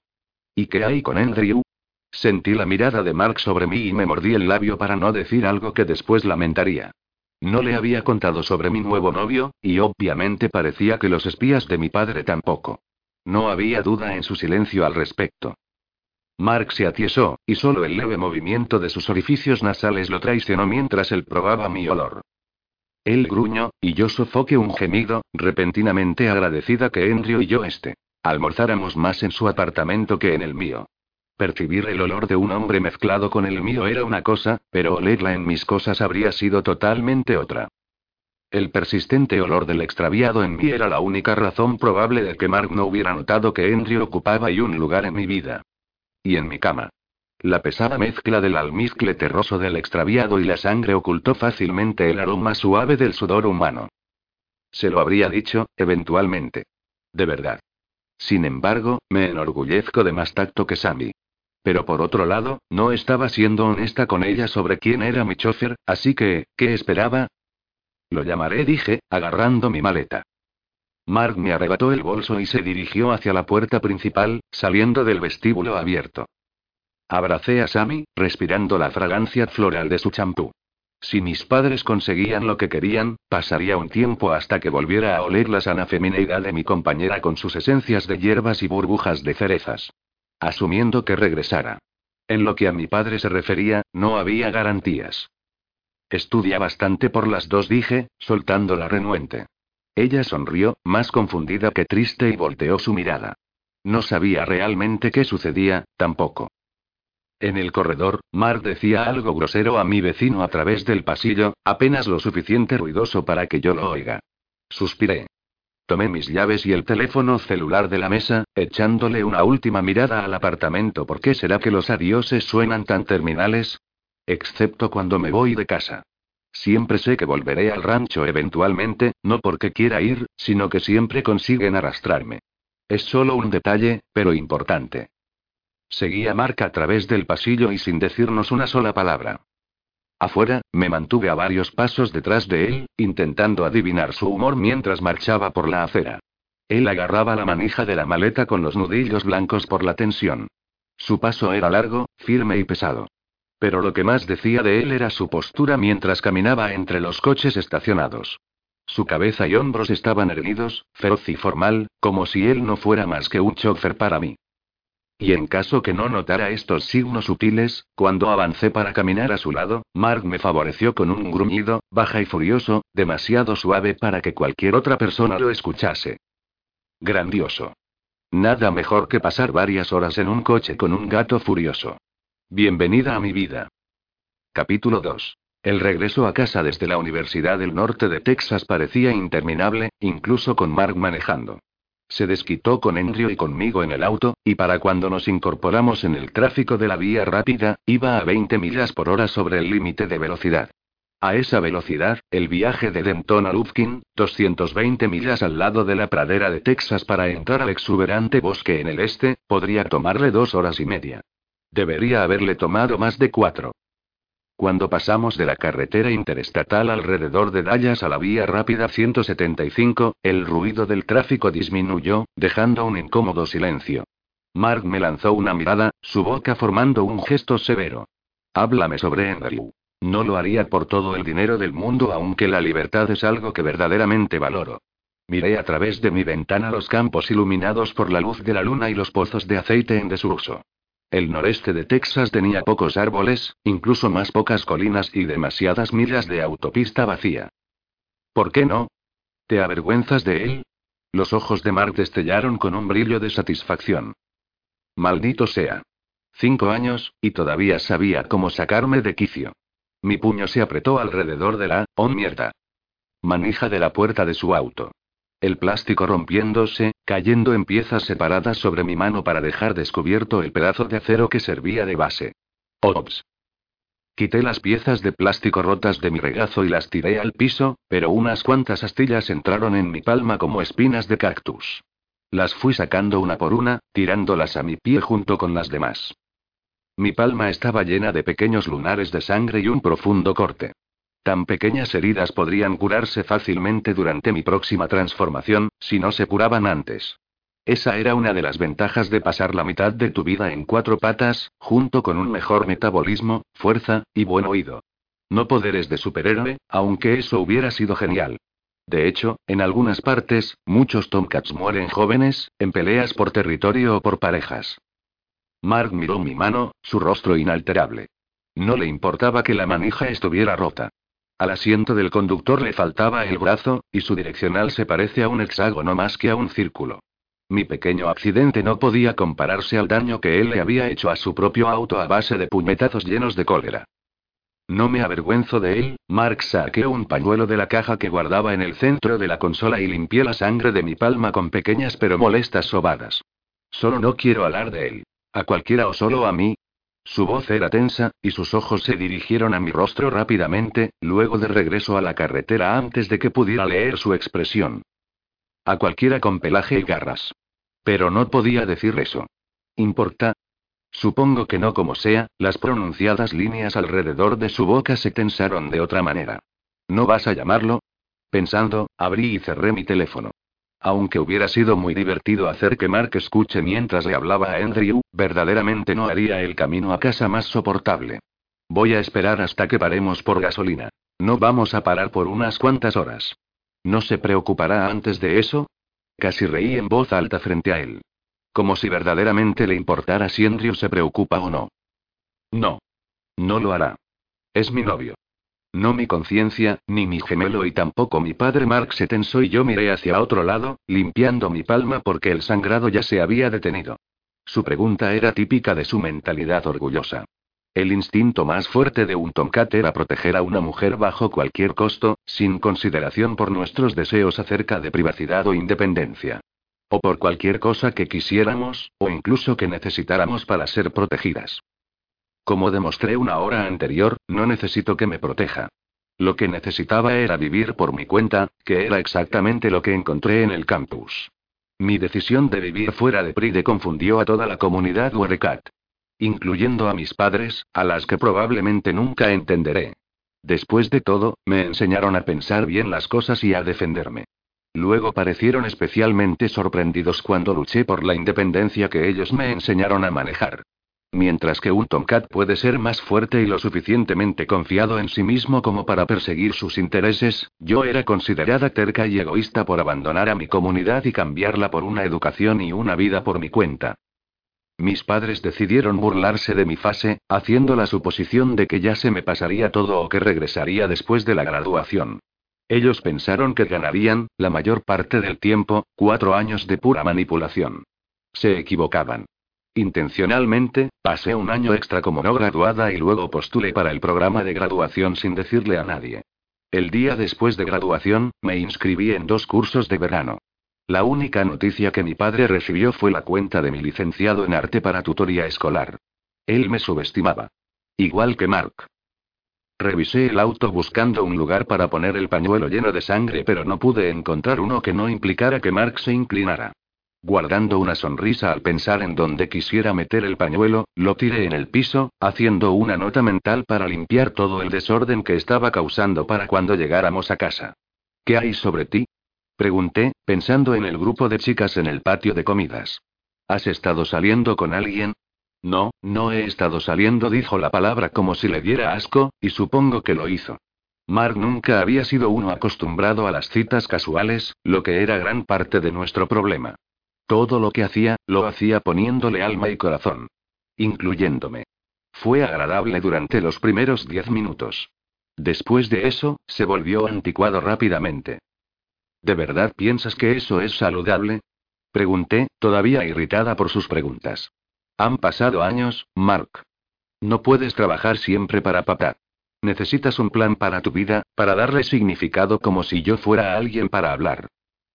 ¿Y qué hay con Andrew? Sentí la mirada de Mark sobre mí y me mordí el labio para no decir algo que después lamentaría. No le había contado sobre mi nuevo novio, y obviamente parecía que los espías de mi padre tampoco. No había duda en su silencio al respecto. Mark se atiesó, y solo el leve movimiento de sus orificios nasales lo traicionó mientras él probaba mi olor. Él gruñó, y yo sofoqué un gemido, repentinamente agradecida que Andrew y yo este. Almorzáramos más en su apartamento que en el mío. Percibir el olor de un hombre mezclado con el mío era una cosa, pero olerla en mis cosas habría sido totalmente otra. El persistente olor del extraviado en mí era la única razón probable de que Mark no hubiera notado que Henry ocupaba y un lugar en mi vida. Y en mi cama. La pesada mezcla del almizcle terroso del extraviado y la sangre ocultó fácilmente el aroma suave del sudor humano. Se lo habría dicho, eventualmente. De verdad. Sin embargo, me enorgullezco de más tacto que Sammy. Pero por otro lado, no estaba siendo honesta con ella sobre quién era mi chofer, así que, ¿qué esperaba? Lo llamaré, dije, agarrando mi maleta. Mark me arrebató el bolso y se dirigió hacia la puerta principal, saliendo del vestíbulo abierto. Abracé a Sammy, respirando la fragancia floral de su champú. Si mis padres conseguían lo que querían, pasaría un tiempo hasta que volviera a oler la sana femineidad de mi compañera con sus esencias de hierbas y burbujas de cerezas. Asumiendo que regresara. En lo que a mi padre se refería, no había garantías. Estudia bastante por las dos, dije, soltando la renuente. Ella sonrió, más confundida que triste, y volteó su mirada. No sabía realmente qué sucedía, tampoco. En el corredor, Mark decía algo grosero a mi vecino a través del pasillo, apenas lo suficiente ruidoso para que yo lo oiga. Suspiré. Tomé mis llaves y el teléfono celular de la mesa, echándole una última mirada al apartamento. ¿Por qué será que los adioses suenan tan terminales? Excepto cuando me voy de casa. Siempre sé que volveré al rancho eventualmente, no porque quiera ir, sino que siempre consiguen arrastrarme. Es solo un detalle, pero importante. Seguía Mark a través del pasillo y sin decirnos una sola palabra. Afuera, me mantuve a varios pasos detrás de él, intentando adivinar su humor mientras marchaba por la acera. Él agarraba la manija de la maleta con los nudillos blancos por la tensión. Su paso era largo, firme y pesado. Pero lo que más decía de él era su postura mientras caminaba entre los coches estacionados. Su cabeza y hombros estaban erguidos, feroz y formal, como si él no fuera más que un chofer para mí. Y en caso que no notara estos signos sutiles, cuando avancé para caminar a su lado, Mark me favoreció con un gruñido, baja y furioso, demasiado suave para que cualquier otra persona lo escuchase. Grandioso. Nada mejor que pasar varias horas en un coche con un gato furioso. Bienvenida a mi vida. Capítulo 2. El regreso a casa desde la Universidad del Norte de Texas parecía interminable, incluso con Mark manejando. Se desquitó con Andrew y conmigo en el auto, y para cuando nos incorporamos en el tráfico de la vía rápida, iba a 20 millas por hora sobre el límite de velocidad. A esa velocidad, el viaje de Denton a Lufkin, 220 millas al lado de la pradera de Texas para entrar al exuberante bosque en el este, podría tomarle dos horas y media. Debería haberle tomado más de cuatro. Cuando pasamos de la carretera interestatal alrededor de Dallas a la vía rápida 175, el ruido del tráfico disminuyó, dejando un incómodo silencio. Mark me lanzó una mirada, su boca formando un gesto severo. Háblame sobre Andrew. No lo haría por todo el dinero del mundo, aunque la libertad es algo que verdaderamente valoro. Miré a través de mi ventana los campos iluminados por la luz de la luna y los pozos de aceite en desuso. El noreste de Texas tenía pocos árboles, incluso más pocas colinas y demasiadas millas de autopista vacía. ¿Por qué no? ¿Te avergüenzas de él? Los ojos de Mark destellaron con un brillo de satisfacción. Maldito sea. Cinco años, y todavía sabía cómo sacarme de quicio. Mi puño se apretó alrededor de la, oh mierda. Manija de la puerta de su auto. El plástico rompiéndose, cayendo en piezas separadas sobre mi mano para dejar descubierto el pedazo de acero que servía de base. Ops. Quité las piezas de plástico rotas de mi regazo y las tiré al piso, pero unas cuantas astillas entraron en mi palma como espinas de cactus. Las fui sacando una por una, tirándolas a mi pie junto con las demás. Mi palma estaba llena de pequeños lunares de sangre y un profundo corte. Tan pequeñas heridas podrían curarse fácilmente durante mi próxima transformación, si no se curaban antes. Esa era una de las ventajas de pasar la mitad de tu vida en cuatro patas, junto con un mejor metabolismo, fuerza, y buen oído. No poderes de superhéroe, aunque eso hubiera sido genial. De hecho, en algunas partes, muchos Tomcats mueren jóvenes, en peleas por territorio o por parejas. Mark miró mi mano, su rostro inalterable. No le importaba que la manija estuviera rota. Al asiento del conductor le faltaba el brazo, y su direccional se parece a un hexágono más que a un círculo. Mi pequeño accidente no podía compararse al daño que él le había hecho a su propio auto a base de puñetazos llenos de cólera. No me avergüenzo de él, Mark saqueó un pañuelo de la caja que guardaba en el centro de la consola y limpié la sangre de mi palma con pequeñas pero molestas sobadas. Solo no quiero hablar de él. A cualquiera o solo a mí, su voz era tensa, y sus ojos se dirigieron a mi rostro rápidamente, luego de regreso a la carretera antes de que pudiera leer su expresión. A cualquiera con pelaje y garras. Pero no podía decir eso. ¿Importa? Supongo que no como sea, las pronunciadas líneas alrededor de su boca se tensaron de otra manera. ¿No vas a llamarlo? Pensando, abrí y cerré mi teléfono. Aunque hubiera sido muy divertido hacer que Mark escuche mientras le hablaba a Andrew, verdaderamente no haría el camino a casa más soportable. Voy a esperar hasta que paremos por gasolina. No vamos a parar por unas cuantas horas. ¿No se preocupará antes de eso? Casi reí en voz alta frente a él. Como si verdaderamente le importara si Andrew se preocupa o no. No. No lo hará. Es mi novio. No mi conciencia, ni mi gemelo y tampoco mi padre Mark se tensó y yo miré hacia otro lado, limpiando mi palma porque el sangrado ya se había detenido. Su pregunta era típica de su mentalidad orgullosa. El instinto más fuerte de un Tomcat era proteger a una mujer bajo cualquier costo, sin consideración por nuestros deseos acerca de privacidad o independencia. O por cualquier cosa que quisiéramos, o incluso que necesitáramos para ser protegidas. Como demostré una hora anterior, no necesito que me proteja. Lo que necesitaba era vivir por mi cuenta, que era exactamente lo que encontré en el campus. Mi decisión de vivir fuera de Pride confundió a toda la comunidad Werecat. Incluyendo a mis padres, a las que probablemente nunca entenderé. Después de todo, me enseñaron a pensar bien las cosas y a defenderme. Luego parecieron especialmente sorprendidos cuando luché por la independencia que ellos me enseñaron a manejar. Mientras que un Tomcat puede ser más fuerte y lo suficientemente confiado en sí mismo como para perseguir sus intereses, yo era considerada terca y egoísta por abandonar a mi comunidad y cambiarla por una educación y una vida por mi cuenta. Mis padres decidieron burlarse de mi fase, haciendo la suposición de que ya se me pasaría todo o que regresaría después de la graduación. Ellos pensaron que ganarían, la mayor parte del tiempo, cuatro años de pura manipulación. Se equivocaban. Intencionalmente, pasé un año extra como no graduada y luego postulé para el programa de graduación sin decirle a nadie. El día después de graduación, me inscribí en dos cursos de verano. La única noticia que mi padre recibió fue la cuenta de mi licenciado en arte para tutoría escolar. Él me subestimaba. Igual que Mark. Revisé el auto buscando un lugar para poner el pañuelo lleno de sangre, pero no pude encontrar uno que no implicara que Mark se inclinara. Guardando una sonrisa al pensar en dónde quisiera meter el pañuelo, lo tiré en el piso, haciendo una nota mental para limpiar todo el desorden que estaba causando para cuando llegáramos a casa. ¿Qué hay sobre ti? Pregunté, pensando en el grupo de chicas en el patio de comidas. ¿Has estado saliendo con alguien? No, no he estado saliendo, dijo la palabra como si le diera asco, y supongo que lo hizo. Mark nunca había sido uno acostumbrado a las citas casuales, lo que era gran parte de nuestro problema. Todo lo que hacía, lo hacía poniéndole alma y corazón. Incluyéndome. Fue agradable durante los primeros diez minutos. Después de eso, se volvió anticuado rápidamente. ¿De verdad piensas que eso es saludable? Pregunté, todavía irritada por sus preguntas. Han pasado años, Mark. No puedes trabajar siempre para papá. Necesitas un plan para tu vida, para darle significado como si yo fuera alguien para hablar.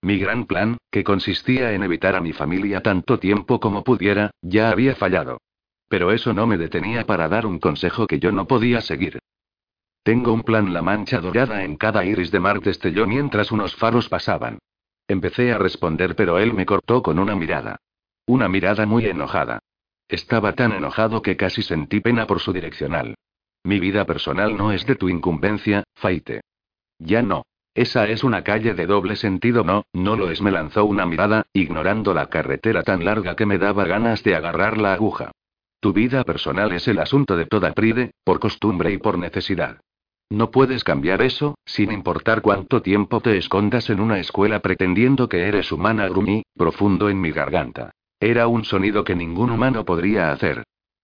Mi gran plan, que consistía en evitar a mi familia tanto tiempo como pudiera, ya había fallado. Pero eso no me detenía para dar un consejo que yo no podía seguir. Tengo un plan, la mancha dorada en cada iris de Mark destelló mientras unos faros pasaban. Empecé a responder, pero él me cortó con una mirada. Una mirada muy enojada. Estaba tan enojado que casi sentí pena por su direccional. Mi vida personal no es de tu incumbencia, Faite. Ya no. Esa es una calle de doble sentido, no, no lo es, me lanzó una mirada, ignorando la carretera tan larga que me daba ganas de agarrar la aguja. Tu vida personal es el asunto de toda Pride, por costumbre y por necesidad. No puedes cambiar eso, sin importar cuánto tiempo te escondas en una escuela pretendiendo que eres humana, grumí, profundo en mi garganta. Era un sonido que ningún humano podría hacer.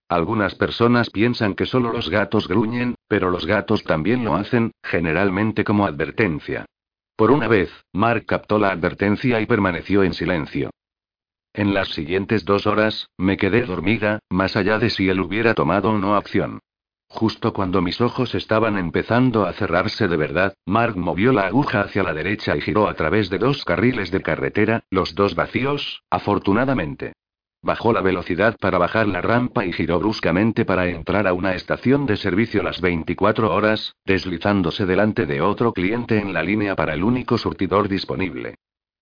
Algunas personas piensan que solo los gatos gruñen, pero los gatos también lo hacen, generalmente como advertencia. Por una vez, Mark captó la advertencia y permaneció en silencio. En las siguientes dos horas, me quedé dormida, más allá de si él hubiera tomado o no acción. Justo cuando mis ojos estaban empezando a cerrarse de verdad, Mark movió la aguja hacia la derecha y giró a través de dos carriles de carretera, los dos vacíos, afortunadamente. Bajó la velocidad para bajar la rampa y giró bruscamente para entrar a una estación de servicio las 24 horas, deslizándose delante de otro cliente en la línea para el único surtidor disponible.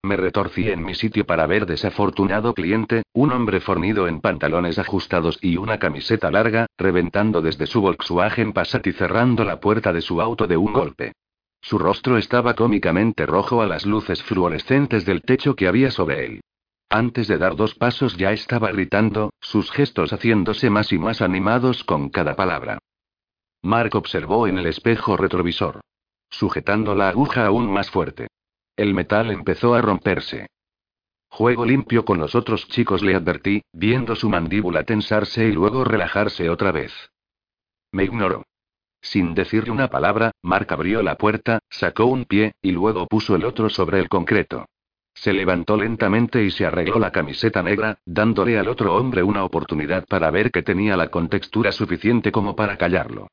Me retorcí en mi sitio para ver desafortunado cliente, un hombre fornido en pantalones ajustados y una camiseta larga, reventando desde su Volkswagen Passat y cerrando la puerta de su auto de un golpe. Su rostro estaba cómicamente rojo a las luces fluorescentes del techo que había sobre él. Antes de dar dos pasos ya estaba gritando, sus gestos haciéndose más y más animados con cada palabra. Mark observó en el espejo retrovisor. Sujetando la aguja aún más fuerte. El metal empezó a romperse. Juego limpio con los otros chicos, le advertí, viendo su mandíbula tensarse y luego relajarse otra vez. Me ignoró. Sin decirle una palabra, Mark abrió la puerta, sacó un pie, y luego puso el otro sobre el concreto. Se levantó lentamente y se arregló la camiseta negra, dándole al otro hombre una oportunidad para ver que tenía la contextura suficiente como para callarlo.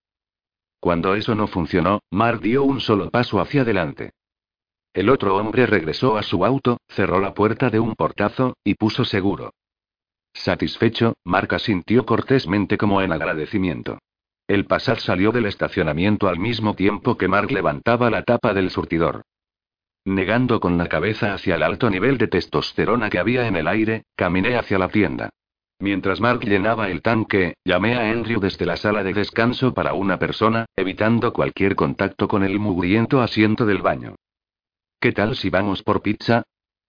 Cuando eso no funcionó, Mark dio un solo paso hacia adelante. El otro hombre regresó a su auto, cerró la puerta de un portazo, y puso seguro. Satisfecho, Mark asintió cortésmente como en agradecimiento. El Passat salió del estacionamiento al mismo tiempo que Mark levantaba la tapa del surtidor. Negando con la cabeza hacia el alto nivel de testosterona que había en el aire, caminé hacia la tienda. Mientras Mark llenaba el tanque, llamé a Andrew desde la sala de descanso para una persona, evitando cualquier contacto con el mugriento asiento del baño. ¿Qué tal si vamos por pizza?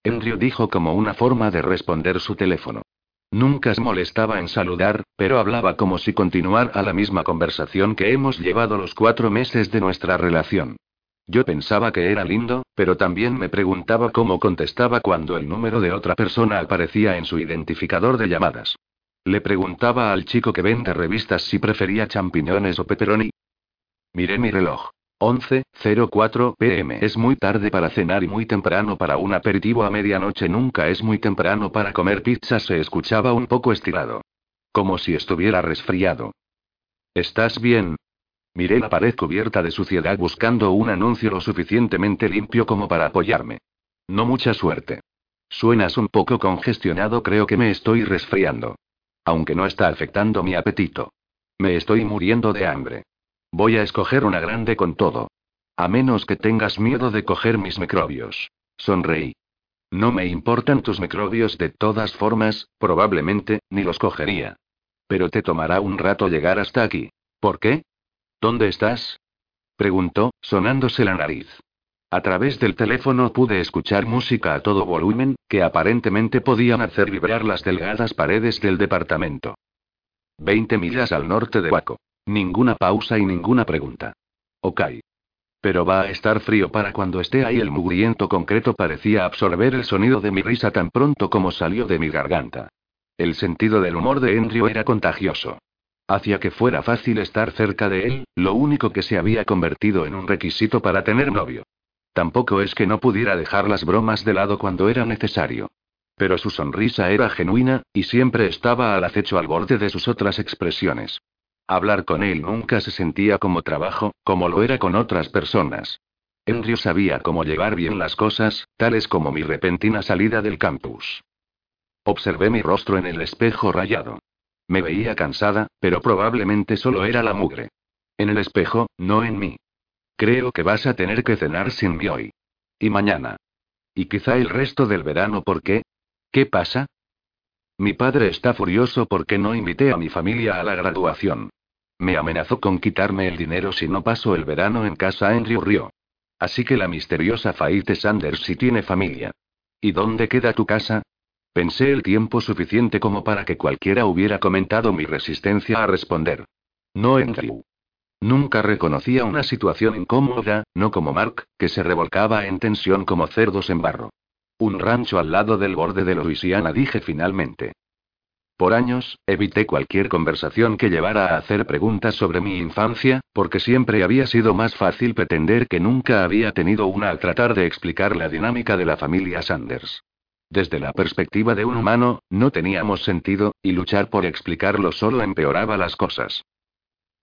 Andrew dijo como una forma de responder su teléfono. Nunca se molestaba en saludar, pero hablaba como si continuara la misma conversación que hemos llevado los cuatro meses de nuestra relación. Yo pensaba que era lindo, pero también me preguntaba cómo contestaba cuando el número de otra persona aparecía en su identificador de llamadas. Le preguntaba al chico que vende revistas si prefería champiñones o pepperoni. Miré mi reloj. 11.04 pm. Es muy tarde para cenar y muy temprano para un aperitivo a medianoche. Nunca es muy temprano para comer pizza. Se escuchaba un poco estirado. Como si estuviera resfriado. ¿Estás bien? Miré la pared cubierta de suciedad buscando un anuncio lo suficientemente limpio como para apoyarme. No mucha suerte. Suenas un poco congestionado. Creo que me estoy resfriando. Aunque no está afectando mi apetito. Me estoy muriendo de hambre. Voy a escoger una grande con todo. A menos que tengas miedo de coger mis microbios. Sonreí. No me importan tus microbios de todas formas, probablemente, ni los cogería. Pero te tomará un rato llegar hasta aquí. ¿Por qué? ¿Dónde estás? preguntó, sonándose la nariz. A través del teléfono pude escuchar música a todo volumen, que aparentemente podían hacer vibrar las delgadas paredes del departamento. Veinte millas al norte de Waco. Ninguna pausa y ninguna pregunta. Ok. Pero va a estar frío para cuando esté ahí. El mugriento concreto parecía absorber el sonido de mi risa tan pronto como salió de mi garganta. El sentido del humor de Andrew era contagioso. Hacía que fuera fácil estar cerca de él, lo único que se había convertido en un requisito para tener novio. Tampoco es que no pudiera dejar las bromas de lado cuando era necesario. Pero su sonrisa era genuina, y siempre estaba al acecho al borde de sus otras expresiones. Hablar con él nunca se sentía como trabajo, como lo era con otras personas. Andrew sabía cómo llevar bien las cosas, tales como mi repentina salida del campus. Observé mi rostro en el espejo rayado. Me veía cansada, pero probablemente solo era la mugre. En el espejo, no en mí. Creo que vas a tener que cenar sin mí hoy. Y mañana. Y quizá el resto del verano, ¿por qué? ¿Qué pasa? Mi padre está furioso porque no invité a mi familia a la graduación. Me amenazó con quitarme el dinero si no paso el verano en casa en Rio Río. Así que la misteriosa Faite Sanders sí tiene familia. ¿Y dónde queda tu casa? Pensé el tiempo suficiente como para que cualquiera hubiera comentado mi resistencia a responder. No Rio. Nunca reconocía una situación incómoda, no como Mark, que se revolcaba en tensión como cerdos en barro. Un rancho al lado del borde de Louisiana, dije finalmente. Por años, evité cualquier conversación que llevara a hacer preguntas sobre mi infancia, porque siempre había sido más fácil pretender que nunca había tenido una al tratar de explicar la dinámica de la familia Sanders. Desde la perspectiva de un humano, no teníamos sentido, y luchar por explicarlo solo empeoraba las cosas.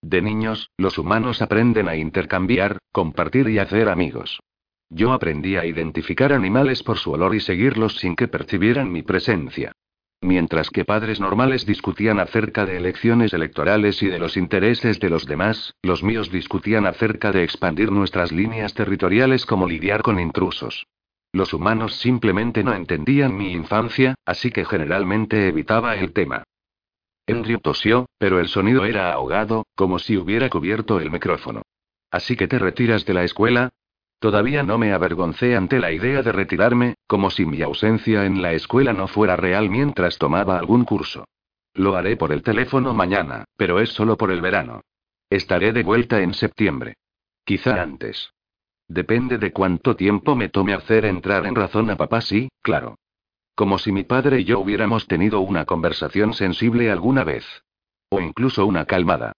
De niños, los humanos aprenden a intercambiar, compartir y hacer amigos. Yo aprendí a identificar animales por su olor y seguirlos sin que percibieran mi presencia. Mientras que padres normales discutían acerca de elecciones electorales y de los intereses de los demás, los míos discutían acerca de expandir nuestras líneas territoriales como lidiar con intrusos. Los humanos simplemente no entendían mi infancia, así que generalmente evitaba el tema. Andrew tosió, pero el sonido era ahogado, como si hubiera cubierto el micrófono. ¿Así que te retiras de la escuela? Todavía no me avergoncé ante la idea de retirarme, como si mi ausencia en la escuela no fuera real mientras tomaba algún curso. Lo haré por el teléfono mañana, pero es solo por el verano. Estaré de vuelta en septiembre. Quizá antes. Depende de cuánto tiempo me tome hacer entrar en razón a papá, sí, claro. Como si mi padre y yo hubiéramos tenido una conversación sensible alguna vez. O incluso una calmada.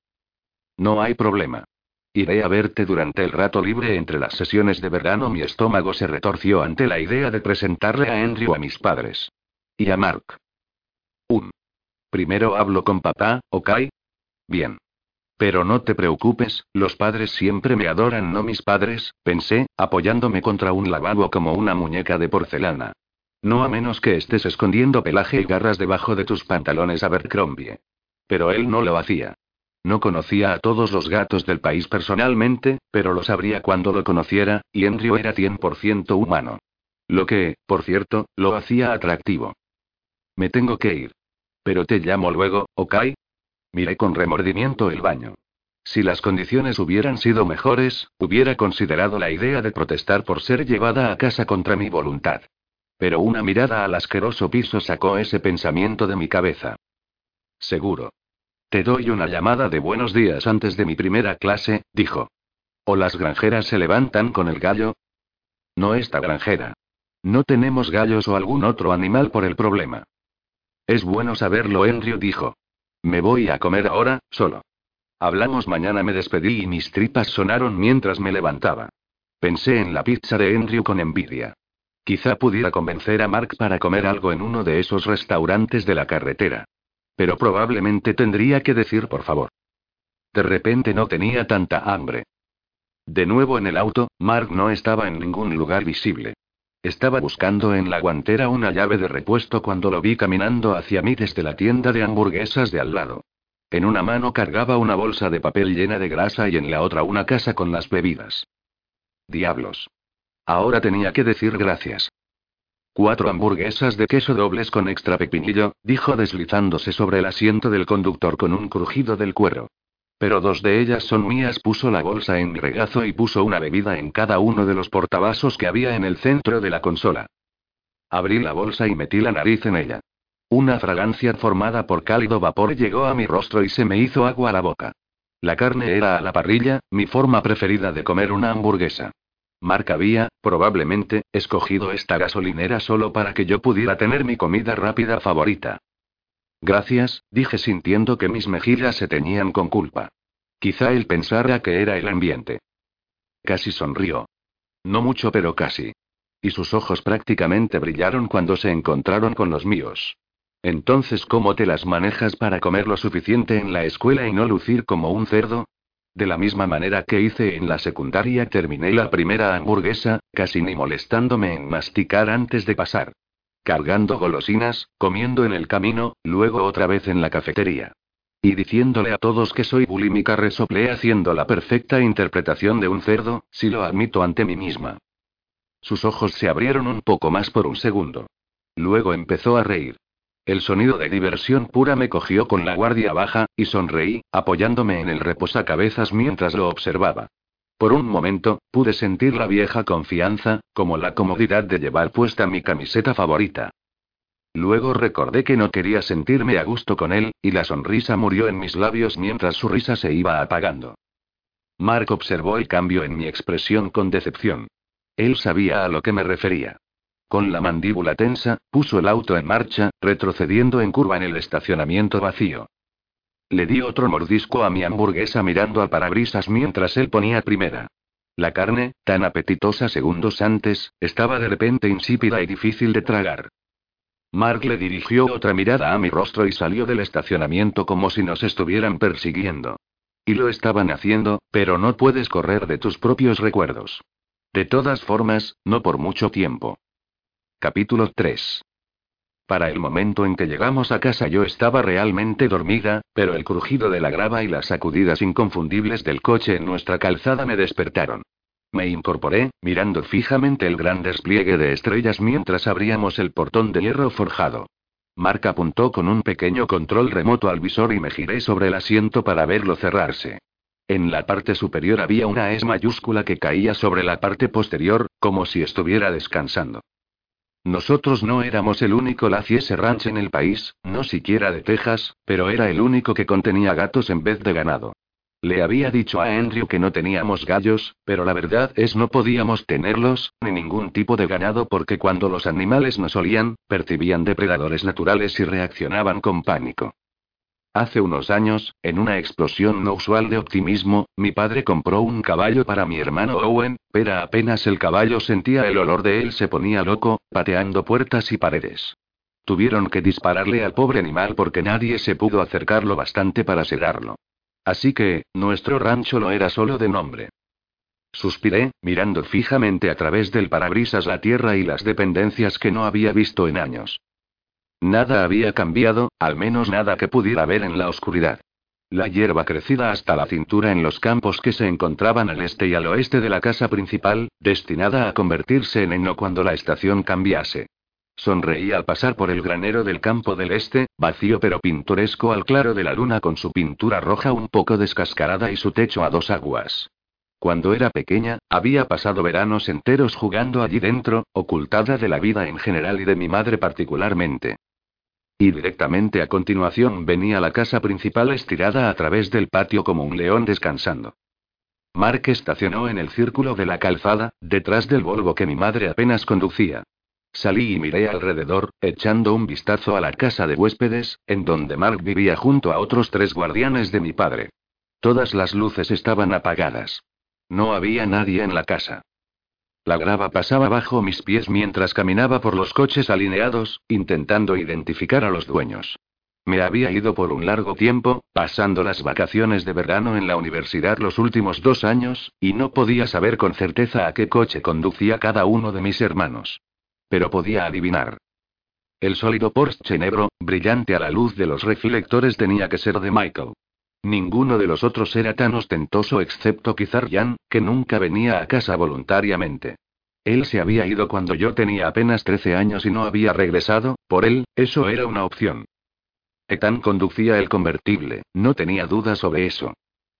No hay problema. Iré a verte durante el rato libre entre las sesiones de verano. Mi estómago se retorció ante la idea de presentarle a Andrew a mis padres. Y a Mark. Un. Primero hablo con papá, ¿ok? Bien. Pero no te preocupes, los padres siempre me adoran, no mis padres, pensé, apoyándome contra un lavabo como una muñeca de porcelana. No a menos que estés escondiendo pelaje y garras debajo de tus pantalones Abercrombie. Pero él no lo hacía. No conocía a todos los gatos del país personalmente, pero lo sabría cuando lo conociera, y Andrew era 100% humano. Lo que, por cierto, lo hacía atractivo. Me tengo que ir. Pero te llamo luego, ¿ok? Miré con remordimiento el baño. Si las condiciones hubieran sido mejores, hubiera considerado la idea de protestar por ser llevada a casa contra mi voluntad. Pero una mirada al asqueroso piso sacó ese pensamiento de mi cabeza. Seguro. Te doy una llamada de buenos días antes de mi primera clase, dijo. ¿O las granjeras se levantan con el gallo? No esta granjera. No tenemos gallos o algún otro animal por el problema. Es bueno saberlo, Andrew dijo. Me voy a comer ahora, solo. Hablamos mañana, me despedí y mis tripas sonaron mientras me levantaba. Pensé en la pizza de Andrew con envidia. Quizá pudiera convencer a Mark para comer algo en uno de esos restaurantes de la carretera. Pero probablemente tendría que decir por favor. De repente no tenía tanta hambre. De nuevo en el auto, Mark no estaba en ningún lugar visible. Estaba buscando en la guantera una llave de repuesto cuando lo vi caminando hacia mí desde la tienda de hamburguesas de al lado. En una mano cargaba una bolsa de papel llena de grasa y en la otra una casa con las bebidas. Diablos. Ahora tenía que decir gracias. Cuatro hamburguesas de queso dobles con extra pepinillo, dijo deslizándose sobre el asiento del conductor con un crujido del cuero. Pero dos de ellas son mías. Puso la bolsa en mi regazo y puso una bebida en cada uno de los portavasos que había en el centro de la consola. Abrí la bolsa y metí la nariz en ella. Una fragancia formada por cálido vapor llegó a mi rostro y se me hizo agua a la boca. La carne era a la parrilla, mi forma preferida de comer una hamburguesa. Mark había, probablemente, escogido esta gasolinera solo para que yo pudiera tener mi comida rápida favorita. Gracias, dije sintiendo que mis mejillas se teñían con culpa. Quizá él pensara que era el ambiente. Casi sonrió. No mucho, pero casi. Y sus ojos prácticamente brillaron cuando se encontraron con los míos. Entonces, ¿cómo te las manejas para comer lo suficiente en la escuela y no lucir como un cerdo? De la misma manera que hice en la secundaria, terminé la primera hamburguesa, casi ni molestándome en masticar antes de pasar. Cargando golosinas, comiendo en el camino, luego otra vez en la cafetería. Y diciéndole a todos que soy bulímica, resoplé haciendo la perfecta interpretación de un cerdo, si lo admito ante mí misma. Sus ojos se abrieron un poco más por un segundo. Luego empezó a reír. El sonido de diversión pura me cogió con la guardia baja, y sonreí, apoyándome en el reposacabezas mientras lo observaba. Por un momento, pude sentir la vieja confianza, como la comodidad de llevar puesta mi camiseta favorita. Luego recordé que no quería sentirme a gusto con él, y la sonrisa murió en mis labios mientras su risa se iba apagando. Mark observó el cambio en mi expresión con decepción. Él sabía a lo que me refería. Con la mandíbula tensa, puso el auto en marcha, retrocediendo en curva en el estacionamiento vacío. Le di otro mordisco a mi hamburguesa mirando al parabrisas mientras él ponía primera. La carne, tan apetitosa segundos antes, estaba de repente insípida y difícil de tragar. Mark le dirigió otra mirada a mi rostro y salió del estacionamiento como si nos estuvieran persiguiendo. Y lo estaban haciendo, pero no puedes correr de tus propios recuerdos. De todas formas, no por mucho tiempo. Capítulo 3. Para el momento en que llegamos a casa yo estaba realmente dormida, pero el crujido de la grava y las sacudidas inconfundibles del coche en nuestra calzada me despertaron. Me incorporé, mirando fijamente el gran despliegue de estrellas mientras abríamos el portón de hierro forjado. Mark apuntó con un pequeño control remoto al visor y me giré sobre el asiento para verlo cerrarse. En la parte superior había una S mayúscula que caía sobre la parte posterior, como si estuviera descansando. Nosotros no éramos el único Laciese Ranch en el país, no siquiera de Texas, pero era el único que contenía gatos en vez de ganado. Le había dicho a Andrew que no teníamos gallos, pero la verdad es no podíamos tenerlos, ni ningún tipo de ganado porque cuando los animales nos olían, percibían depredadores naturales y reaccionaban con pánico. Hace unos años, en una explosión no usual de optimismo, mi padre compró un caballo para mi hermano Owen, pero apenas el caballo sentía el olor de él se ponía loco, pateando puertas y paredes. Tuvieron que dispararle al pobre animal porque nadie se pudo acercarlo bastante para sedarlo. Así que, nuestro rancho lo era solo de nombre. Suspiré, mirando fijamente a través del parabrisas la tierra y las dependencias que no había visto en años. Nada había cambiado, al menos nada que pudiera ver en la oscuridad. La hierba crecida hasta la cintura en los campos que se encontraban al este y al oeste de la casa principal, destinada a convertirse en heno cuando la estación cambiase. Sonreí al pasar por el granero del campo del este, vacío pero pintoresco al claro de la luna con su pintura roja un poco descascarada y su techo a dos aguas. Cuando era pequeña, había pasado veranos enteros jugando allí dentro, ocultada de la vida en general y de mi madre particularmente. Y directamente a continuación venía la casa principal estirada a través del patio como un león descansando. Mark estacionó en el círculo de la calzada, detrás del Volvo que mi madre apenas conducía. Salí y miré alrededor, echando un vistazo a la casa de huéspedes, en donde Mark vivía junto a otros tres guardianes de mi padre. Todas las luces estaban apagadas. No había nadie en la casa. La grava pasaba bajo mis pies mientras caminaba por los coches alineados, intentando identificar a los dueños. Me había ido por un largo tiempo, pasando las vacaciones de verano en la universidad los últimos dos años, y no podía saber con certeza a qué coche conducía cada uno de mis hermanos. Pero podía adivinar. El sólido Porsche negro, brillante a la luz de los reflectores, tenía que ser de Michael. Ninguno de los otros era tan ostentoso excepto quizá Jan, que nunca venía a casa voluntariamente. Él se había ido cuando yo tenía apenas 13 años y no había regresado, por él, eso era una opción. Ethan conducía el convertible, no tenía duda sobre eso.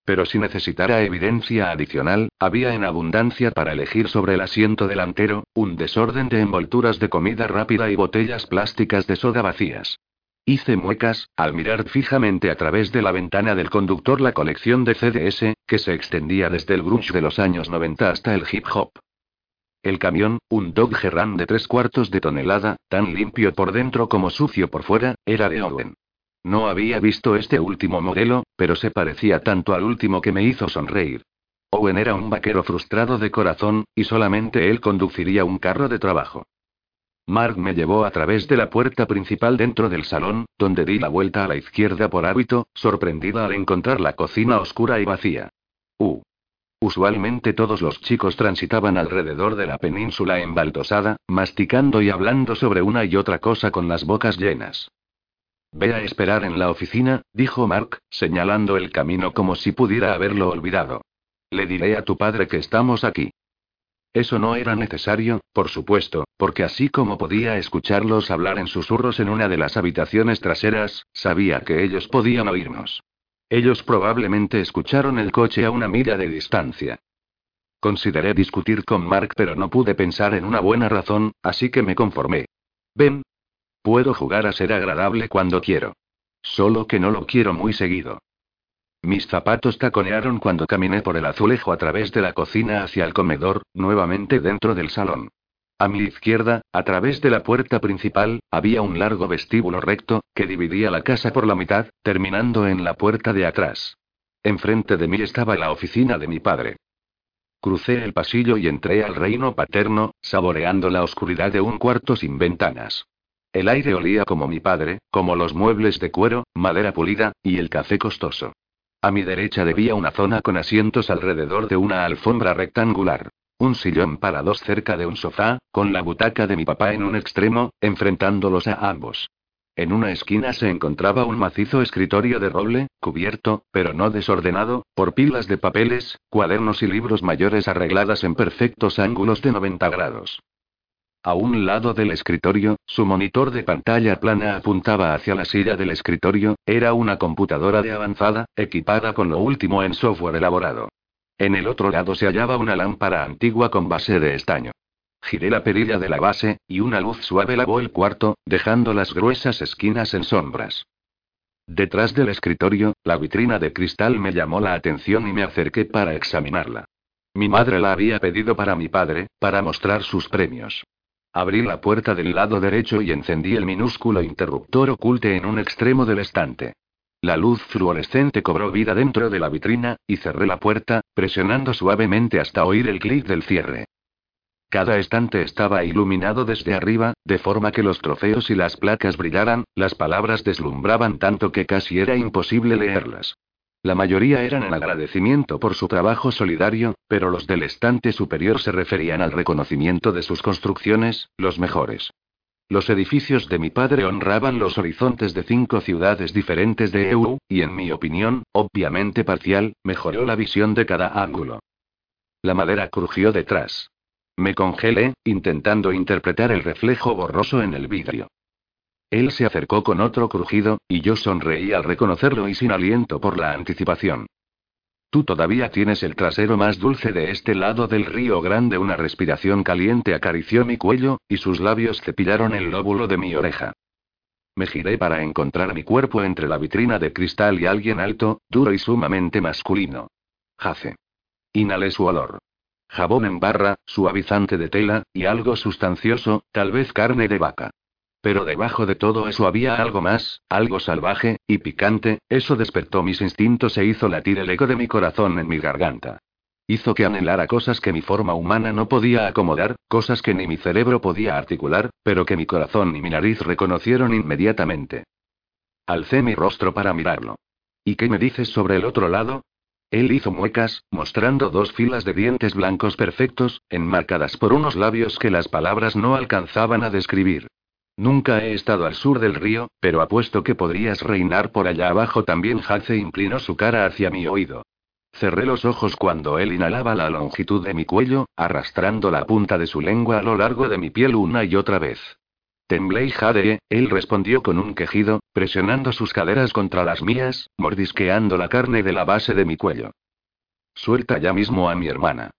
Pero si necesitara evidencia adicional, había en abundancia para elegir sobre el asiento delantero, un desorden de envolturas de comida rápida y botellas plásticas de soda vacías. Hice muecas, al mirar fijamente a través de la ventana del conductor la colección de CDS, que se extendía desde el grunge de los años 90 hasta el hip hop. El camión, un Dodge Ram de tres cuartos de tonelada, tan limpio por dentro como sucio por fuera, era de Owen. No había visto este último modelo, pero se parecía tanto al último que me hizo sonreír. Owen era un vaquero frustrado de corazón, y solamente él conduciría un carro de trabajo. Mark me llevó a través de la puerta principal dentro del salón, donde di la vuelta a la izquierda por hábito, sorprendida al encontrar la cocina oscura y vacía. Uh. Usualmente todos los chicos transitaban alrededor de la península embaldosada, masticando y hablando sobre una y otra cosa con las bocas llenas. Ve a esperar en la oficina, dijo Mark, señalando el camino como si pudiera haberlo olvidado. Le diré a tu padre que estamos aquí. Eso no era necesario, por supuesto, porque así como podía escucharlos hablar en susurros en una de las habitaciones traseras, sabía que ellos podían oírnos. Ellos probablemente escucharon el coche a una milla de distancia. Consideré discutir con Mark pero no pude pensar en una buena razón, así que me conformé. Ven, Puedo jugar a ser agradable cuando quiero. Solo que no lo quiero muy seguido. Mis zapatos taconearon cuando caminé por el azulejo a través de la cocina hacia el comedor, nuevamente dentro del salón. A mi izquierda, a través de la puerta principal, había un largo vestíbulo recto, que dividía la casa por la mitad, terminando en la puerta de atrás. Enfrente de mí estaba la oficina de mi padre. Crucé el pasillo y entré al reino paterno, saboreando la oscuridad de un cuarto sin ventanas. El aire olía como mi padre, como los muebles de cuero, madera pulida, y el café costoso. A mi derecha debía una zona con asientos alrededor de una alfombra rectangular. Un sillón para dos cerca de un sofá, con la butaca de mi papá en un extremo, enfrentándolos a ambos. En una esquina se encontraba un macizo escritorio de roble, cubierto, pero no desordenado, por pilas de papeles, cuadernos y libros mayores arregladas en perfectos ángulos de 90 grados. A un lado del escritorio, su monitor de pantalla plana apuntaba hacia la silla del escritorio, era una computadora de avanzada, equipada con lo último en software elaborado. En el otro lado se hallaba una lámpara antigua con base de estaño. Giré la perilla de la base, y una luz suave lavó el cuarto, dejando las gruesas esquinas en sombras. Detrás del escritorio, la vitrina de cristal me llamó la atención y me acerqué para examinarla. Mi madre la había pedido para mi padre, para mostrar sus premios. Abrí la puerta del lado derecho y encendí el minúsculo interruptor oculte en un extremo del estante. La luz fluorescente cobró vida dentro de la vitrina, y cerré la puerta, presionando suavemente hasta oír el clic del cierre. Cada estante estaba iluminado desde arriba, de forma que los trofeos y las placas brillaran, las palabras deslumbraban tanto que casi era imposible leerlas. La mayoría eran en agradecimiento por su trabajo solidario, pero los del estante superior se referían al reconocimiento de sus construcciones, los mejores. Los edificios de mi padre honraban los horizontes de cinco ciudades diferentes de EU, y en mi opinión, obviamente parcial, mejoró la visión de cada ángulo. La madera crujió detrás. Me congelé, intentando interpretar el reflejo borroso en el vidrio. Él se acercó con otro crujido, y yo sonreí al reconocerlo y sin aliento por la anticipación. Tú todavía tienes el trasero más dulce de este lado del río grande. Una respiración caliente acarició mi cuello, y sus labios cepillaron el lóbulo de mi oreja. Me giré para encontrar mi cuerpo entre la vitrina de cristal y alguien alto, duro y sumamente masculino. Jace. Inhalé su olor. Jabón en barra, suavizante de tela, y algo sustancioso, tal vez carne de vaca. Pero debajo de todo eso había algo más, algo salvaje, y picante, eso despertó mis instintos e hizo latir el eco de mi corazón en mi garganta. Hizo que anhelara cosas que mi forma humana no podía acomodar, cosas que ni mi cerebro podía articular, pero que mi corazón y mi nariz reconocieron inmediatamente. Alcé mi rostro para mirarlo. ¿Y qué me dices sobre el otro lado? Él hizo muecas, mostrando dos filas de dientes blancos perfectos, enmarcadas por unos labios que las palabras no alcanzaban a describir. Nunca he estado al sur del río, pero apuesto que podrías reinar por allá abajo también. Hace inclinó su cara hacia mi oído. Cerré los ojos cuando él inhalaba la longitud de mi cuello, arrastrando la punta de su lengua a lo largo de mi piel una y otra vez. Temblé y jadeé, él respondió con un quejido, presionando sus caderas contra las mías, mordisqueando la carne de la base de mi cuello. Suelta ya mismo a mi hermana.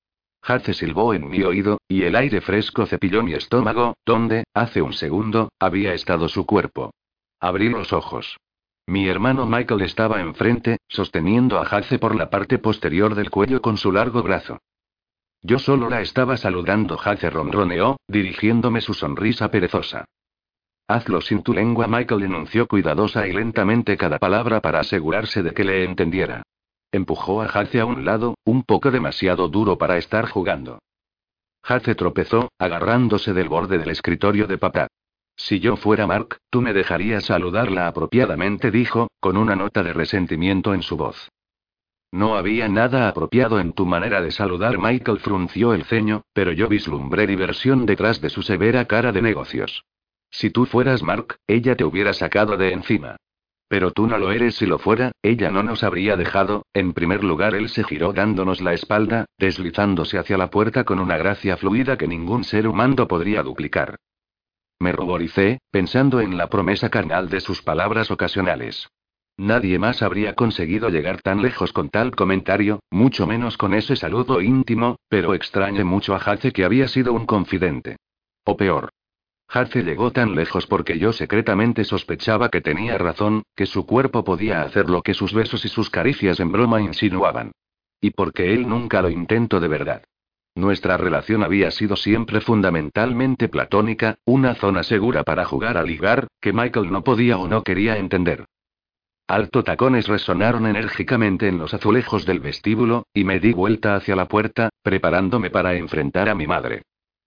Hace silbó en mi oído, y el aire fresco cepilló mi estómago, donde, hace un segundo, había estado su cuerpo. Abrí los ojos. Mi hermano Michael estaba enfrente, sosteniendo a Hace por la parte posterior del cuello con su largo brazo. Yo solo la estaba saludando. Hace ronroneó, dirigiéndome su sonrisa perezosa. Hazlo sin tu lengua. Michael enunció cuidadosa y lentamente cada palabra para asegurarse de que le entendiera. Empujó a Hace a un lado, un poco demasiado duro para estar jugando. Hace tropezó, agarrándose del borde del escritorio de papá. Si yo fuera Mark, tú me dejarías saludarla apropiadamente, dijo, con una nota de resentimiento en su voz. No había nada apropiado en tu manera de saludar. Michael frunció el ceño, pero yo vislumbré diversión detrás de su severa cara de negocios. Si tú fueras Mark, ella te hubiera sacado de encima. Pero tú no lo eres si lo fuera, ella no nos habría dejado. En primer lugar, él se giró dándonos la espalda, deslizándose hacia la puerta con una gracia fluida que ningún ser humano podría duplicar. Me ruboricé, pensando en la promesa carnal de sus palabras ocasionales. Nadie más habría conseguido llegar tan lejos con tal comentario, mucho menos con ese saludo íntimo, pero extrañé mucho a Hace que había sido un confidente. O peor, Hace llegó tan lejos porque yo secretamente sospechaba que tenía razón, que su cuerpo podía hacer lo que sus besos y sus caricias en broma insinuaban. Y porque él nunca lo intentó de verdad. Nuestra relación había sido siempre fundamentalmente platónica, una zona segura para jugar a ligar, que Michael no podía o no quería entender. Alto tacones resonaron enérgicamente en los azulejos del vestíbulo, y me di vuelta hacia la puerta, preparándome para enfrentar a mi madre.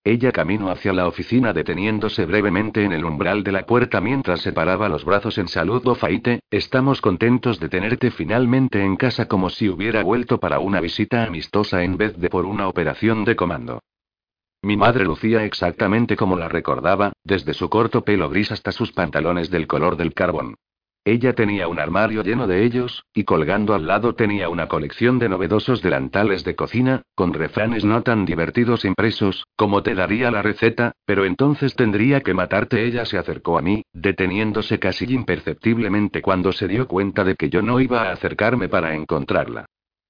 Ella caminó hacia la oficina deteniéndose brevemente en el umbral de la puerta mientras separaba los brazos en saludo Faite, estamos contentos de tenerte finalmente en casa como si hubiera vuelto para una visita amistosa en vez de por una operación de comando. Mi madre lucía exactamente como la recordaba, desde su corto pelo gris hasta sus pantalones del color del carbón. Ella tenía un armario lleno de ellos, y colgando al lado tenía una colección de novedosos delantales de cocina, con refranes no tan divertidos impresos, como te daría la receta, pero entonces tendría que matarte. Ella se acercó a mí, deteniéndose casi imperceptiblemente cuando se dio cuenta de que yo no iba a acercarme para encontrarla.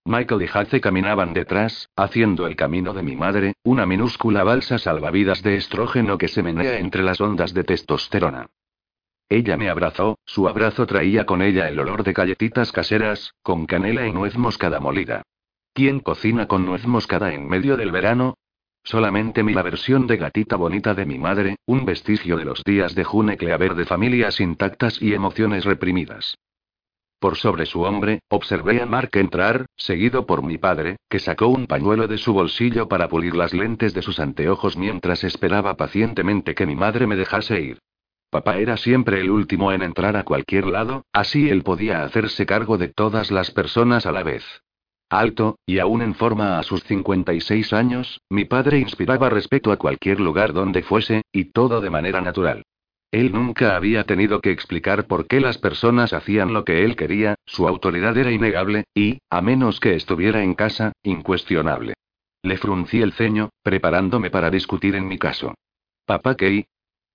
Michael y Hace caminaban detrás, haciendo el camino de mi madre, una minúscula balsa salvavidas de estrógeno que se menea entre las ondas de testosterona. Ella me abrazó, su abrazo traía con ella el olor de galletitas caseras, con canela y nuez moscada molida. ¿Quién cocina con nuez moscada en medio del verano? Solamente mi la versión de gatita bonita de mi madre, un vestigio de los días de Junecleaver de familias intactas y emociones reprimidas. Por sobre su hombre, observé a Mark entrar, seguido por mi padre, que sacó un pañuelo de su bolsillo para pulir las lentes de sus anteojos mientras esperaba pacientemente que mi madre me dejase ir. Papá era siempre el último en entrar a cualquier lado, así él podía hacerse cargo de todas las personas a la vez. Alto, y aún en forma a sus 56 años, mi padre inspiraba respeto a cualquier lugar donde fuese, y todo de manera natural. Él nunca había tenido que explicar por qué las personas hacían lo que él quería, su autoridad era innegable, y, a menos que estuviera en casa, incuestionable. Le fruncí el ceño, preparándome para discutir en mi caso. ¿Papá qué?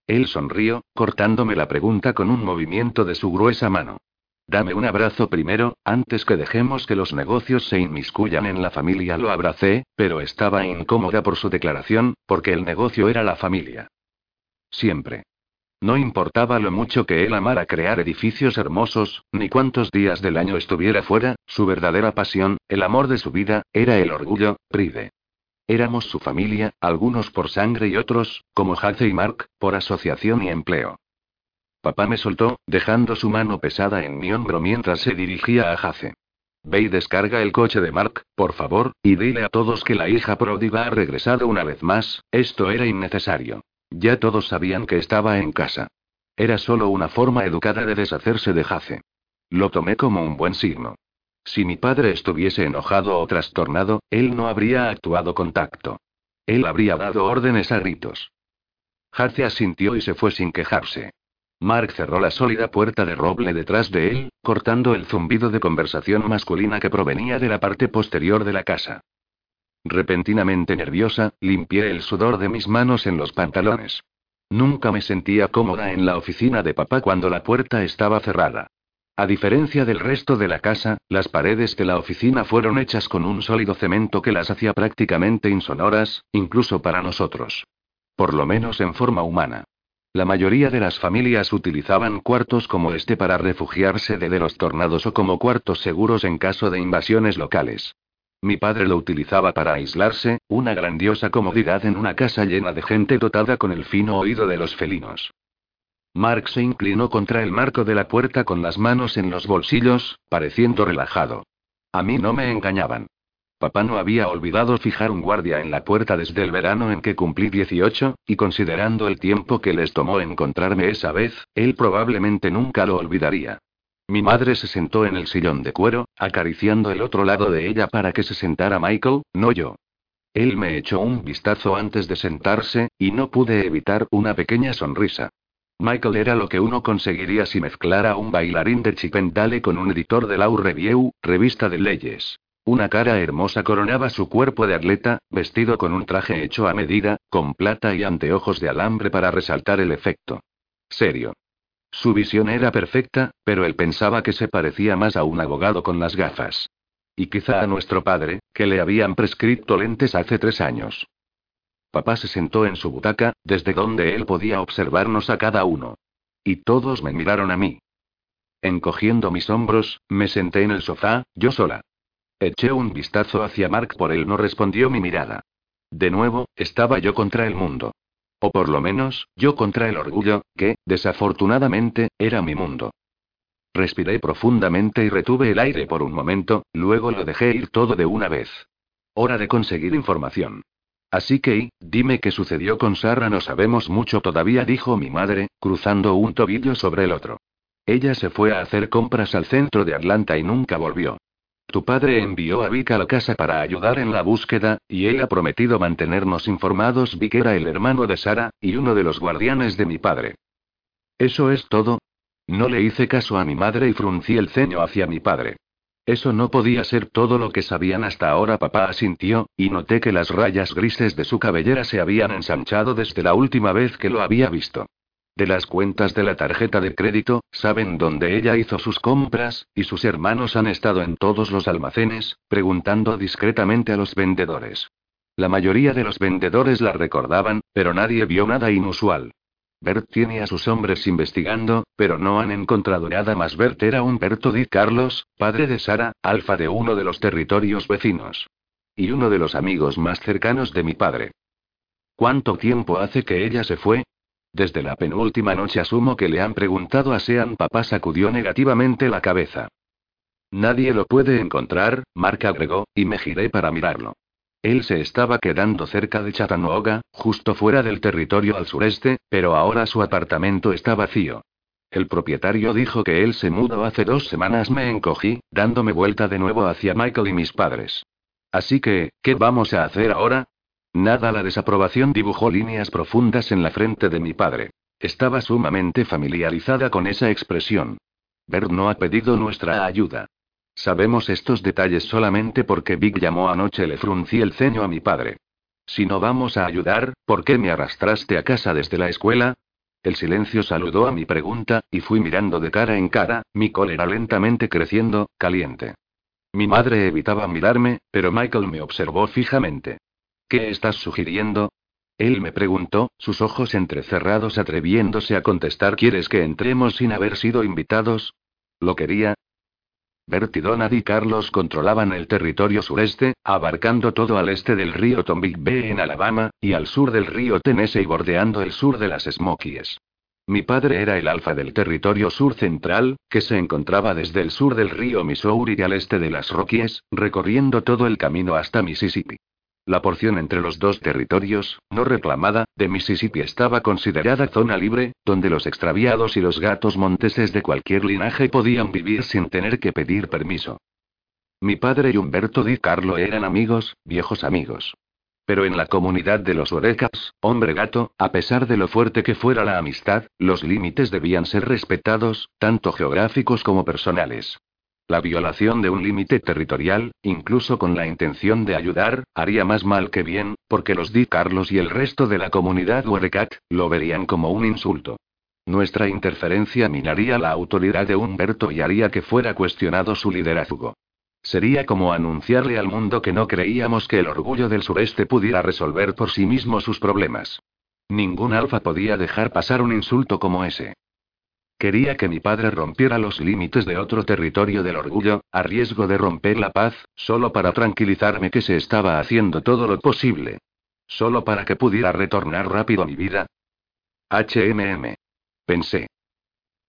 Él sonrió, cortándome la pregunta con un movimiento de su gruesa mano. Dame un abrazo primero, antes que dejemos que los negocios se inmiscuyan en la familia. Lo abracé, pero estaba incómoda por su declaración, porque el negocio era la familia. Siempre. No importaba lo mucho que él amara crear edificios hermosos, ni cuántos días del año estuviera fuera, su verdadera pasión, el amor de su vida, era el orgullo, Pride. Éramos su familia, algunos por sangre y otros, como Hace y Mark, por asociación y empleo. Papá me soltó, dejando su mano pesada en mi hombro mientras se dirigía a Hace. Ve y descarga el coche de Mark, por favor, y dile a todos que la hija pródiga ha regresado una vez más, esto era innecesario. Ya todos sabían que estaba en casa. Era solo una forma educada de deshacerse de Jace. Lo tomé como un buen signo. Si mi padre estuviese enojado o trastornado, él no habría actuado con tacto. Él habría dado órdenes a gritos. Jace asintió y se fue sin quejarse. Mark cerró la sólida puerta de roble detrás de él, cortando el zumbido de conversación masculina que provenía de la parte posterior de la casa. Repentinamente nerviosa, limpié el sudor de mis manos en los pantalones. Nunca me sentía cómoda en la oficina de papá cuando la puerta estaba cerrada. A diferencia del resto de la casa, las paredes de la oficina fueron hechas con un sólido cemento que las hacía prácticamente insonoras, incluso para nosotros. Por lo menos en forma humana. La mayoría de las familias utilizaban cuartos como este para refugiarse de, los tornados o como cuartos seguros en caso de invasiones locales. Mi padre lo utilizaba para aislarse, una grandiosa comodidad en una casa llena de gente dotada con el fino oído de los felinos. Mark se inclinó contra el marco de la puerta con las manos en los bolsillos, pareciendo relajado. A mí no me engañaban. Papá no había olvidado fijar un guardia en la puerta desde el verano en que cumplí 18, y considerando el tiempo que les tomó encontrarme esa vez, él probablemente nunca lo olvidaría. Mi madre se sentó en el sillón de cuero, acariciando el otro lado de ella para que se sentara Michael, no yo. Él me echó un vistazo antes de sentarse, y no pude evitar una pequeña sonrisa. Michael era lo que uno conseguiría si mezclara un bailarín de Chipendale con un editor de Law Review, revista de leyes. Una cara hermosa coronaba su cuerpo de atleta, vestido con un traje hecho a medida, con plata y anteojos de alambre para resaltar el efecto. Serio. Su visión era perfecta, pero él pensaba que se parecía más a un abogado con las gafas. Y quizá a nuestro padre, que le habían prescrito lentes hace tres años. Papá se sentó en su butaca, desde donde él podía observarnos a cada uno. Y todos me miraron a mí. Encogiendo mis hombros, me senté en el sofá, yo sola. Eché un vistazo hacia Mark por él no respondió mi mirada. De nuevo, estaba yo contra el mundo. O por lo menos, yo contra el orgullo, que, desafortunadamente, era mi mundo. Respiré profundamente y retuve el aire por un momento, luego lo dejé ir todo de una vez. Hora de conseguir información. Así que, dime qué sucedió con Sarah, no sabemos mucho todavía, dijo mi madre, cruzando un tobillo sobre el otro. Ella se fue a hacer compras al centro de Atlanta y nunca volvió. Tu padre envió a Vic a la casa para ayudar en la búsqueda, y él ha prometido mantenernos informados. Vic era el hermano de Sara, y uno de los guardianes de mi padre. ¿Eso es todo? No le hice caso a mi madre y fruncí el ceño hacia mi padre. Eso no podía ser todo lo que sabían hasta ahora. Papá asintió, y noté que las rayas grises de su cabellera se habían ensanchado desde la última vez que lo había visto. De las cuentas de la tarjeta de crédito, saben dónde ella hizo sus compras, y sus hermanos han estado en todos los almacenes, preguntando discretamente a los vendedores. La mayoría de los vendedores la recordaban, pero nadie vio nada inusual. Bert tiene a sus hombres investigando, pero no han encontrado nada más. Bert era un Berto Di Carlos, padre de Sara, alfa de uno de los territorios vecinos. Y uno de los amigos más cercanos de mi padre. ¿Cuánto tiempo hace que ella se fue? Desde la penúltima noche asumo que le han preguntado a Sean. Papá sacudió negativamente la cabeza. Nadie lo puede encontrar, Mark agregó, y me giré para mirarlo. Él se estaba quedando cerca de Chattanooga, justo fuera del territorio al sureste, pero ahora su apartamento está vacío. El propietario dijo que él se mudó hace dos semanas. Me encogí, dándome vuelta de nuevo hacia Michael y mis padres. Así que, ¿qué vamos a hacer ahora? Nada, la desaprobación dibujó líneas profundas en la frente de mi padre. Estaba sumamente familiarizada con esa expresión. Bert no ha pedido nuestra ayuda. Sabemos estos detalles solamente porque Vic llamó anoche. Le fruncí el ceño a mi padre. Si no vamos a ayudar, ¿por qué me arrastraste a casa desde la escuela? El silencio saludó a mi pregunta, y fui mirando de cara en cara, mi cólera lentamente creciendo, caliente. Mi madre evitaba mirarme, pero Michael me observó fijamente. ¿Qué estás sugiriendo? Él me preguntó, sus ojos entrecerrados atreviéndose a contestar ¿Quieres que entremos sin haber sido invitados? Lo quería, Bert y Donald y Carlos controlaban el territorio sureste, abarcando todo al este del río Tombigbee en Alabama, y al sur del río Tennessee bordeando el sur de las Smokies. Mi padre era el alfa del territorio sur central, que se encontraba desde el sur del río Missouri y al este de las Rockies, recorriendo todo el camino hasta Mississippi. La porción entre los dos territorios, no reclamada, de Mississippi estaba considerada zona libre, donde los extraviados y los gatos monteses de cualquier linaje podían vivir sin tener que pedir permiso. Mi padre y Humberto Di Carlo eran amigos, viejos amigos. Pero en la comunidad de los Orecaps, hombre gato, a pesar de lo fuerte que fuera la amistad, los límites debían ser respetados, tanto geográficos como personales. La violación de un límite territorial, incluso con la intención de ayudar, haría más mal que bien, porque los Di Carlos y el resto de la comunidad Huerecat lo verían como un insulto. Nuestra interferencia minaría la autoridad de Humberto y haría que fuera cuestionado su liderazgo. Sería como anunciarle al mundo que no creíamos que el orgullo del sureste pudiera resolver por sí mismo sus problemas. Ningún alfa podía dejar pasar un insulto como ese. Quería que mi padre rompiera los límites de otro territorio del orgullo, a riesgo de romper la paz, solo para tranquilizarme que se estaba haciendo todo lo posible. Solo para que pudiera retornar rápido a mi vida. HMM. Pensé.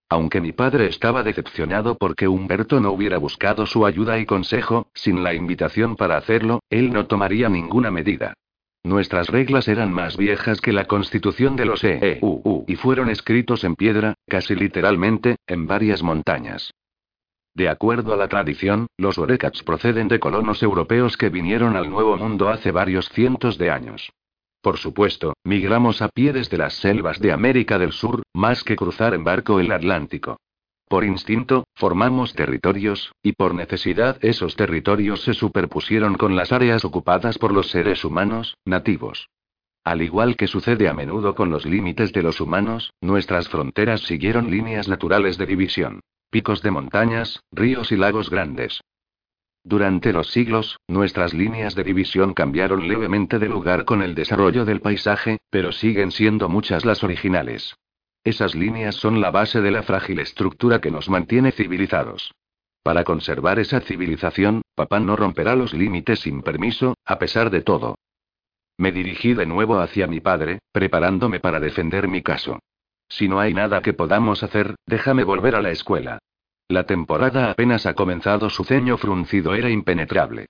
Aunque mi padre estaba decepcionado porque Humberto no hubiera buscado su ayuda y consejo, sin la invitación para hacerlo, él no tomaría ninguna medida. Nuestras reglas eran más viejas que la constitución de los EEUU y fueron escritos en piedra, casi literalmente, en varias montañas. De acuerdo a la tradición, los Orecats proceden de colonos europeos que vinieron al Nuevo Mundo hace varios cientos de años. Por supuesto, migramos a pie desde las selvas de América del Sur, más que cruzar en barco el Atlántico. Por instinto, formamos territorios, y por necesidad esos territorios se superpusieron con las áreas ocupadas por los seres humanos, nativos. Al igual que sucede a menudo con los límites de los humanos, nuestras fronteras siguieron líneas naturales de división. Picos de montañas, ríos y lagos grandes. Durante los siglos, nuestras líneas de división cambiaron levemente de lugar con el desarrollo del paisaje, pero siguen siendo muchas las originales. Esas líneas son la base de la frágil estructura que nos mantiene civilizados. Para conservar esa civilización, papá no romperá los límites sin permiso, a pesar de todo. Me dirigí de nuevo hacia mi padre, preparándome para defender mi caso. Si no hay nada que podamos hacer, déjame volver a la escuela. La temporada apenas ha comenzado, su ceño fruncido era impenetrable.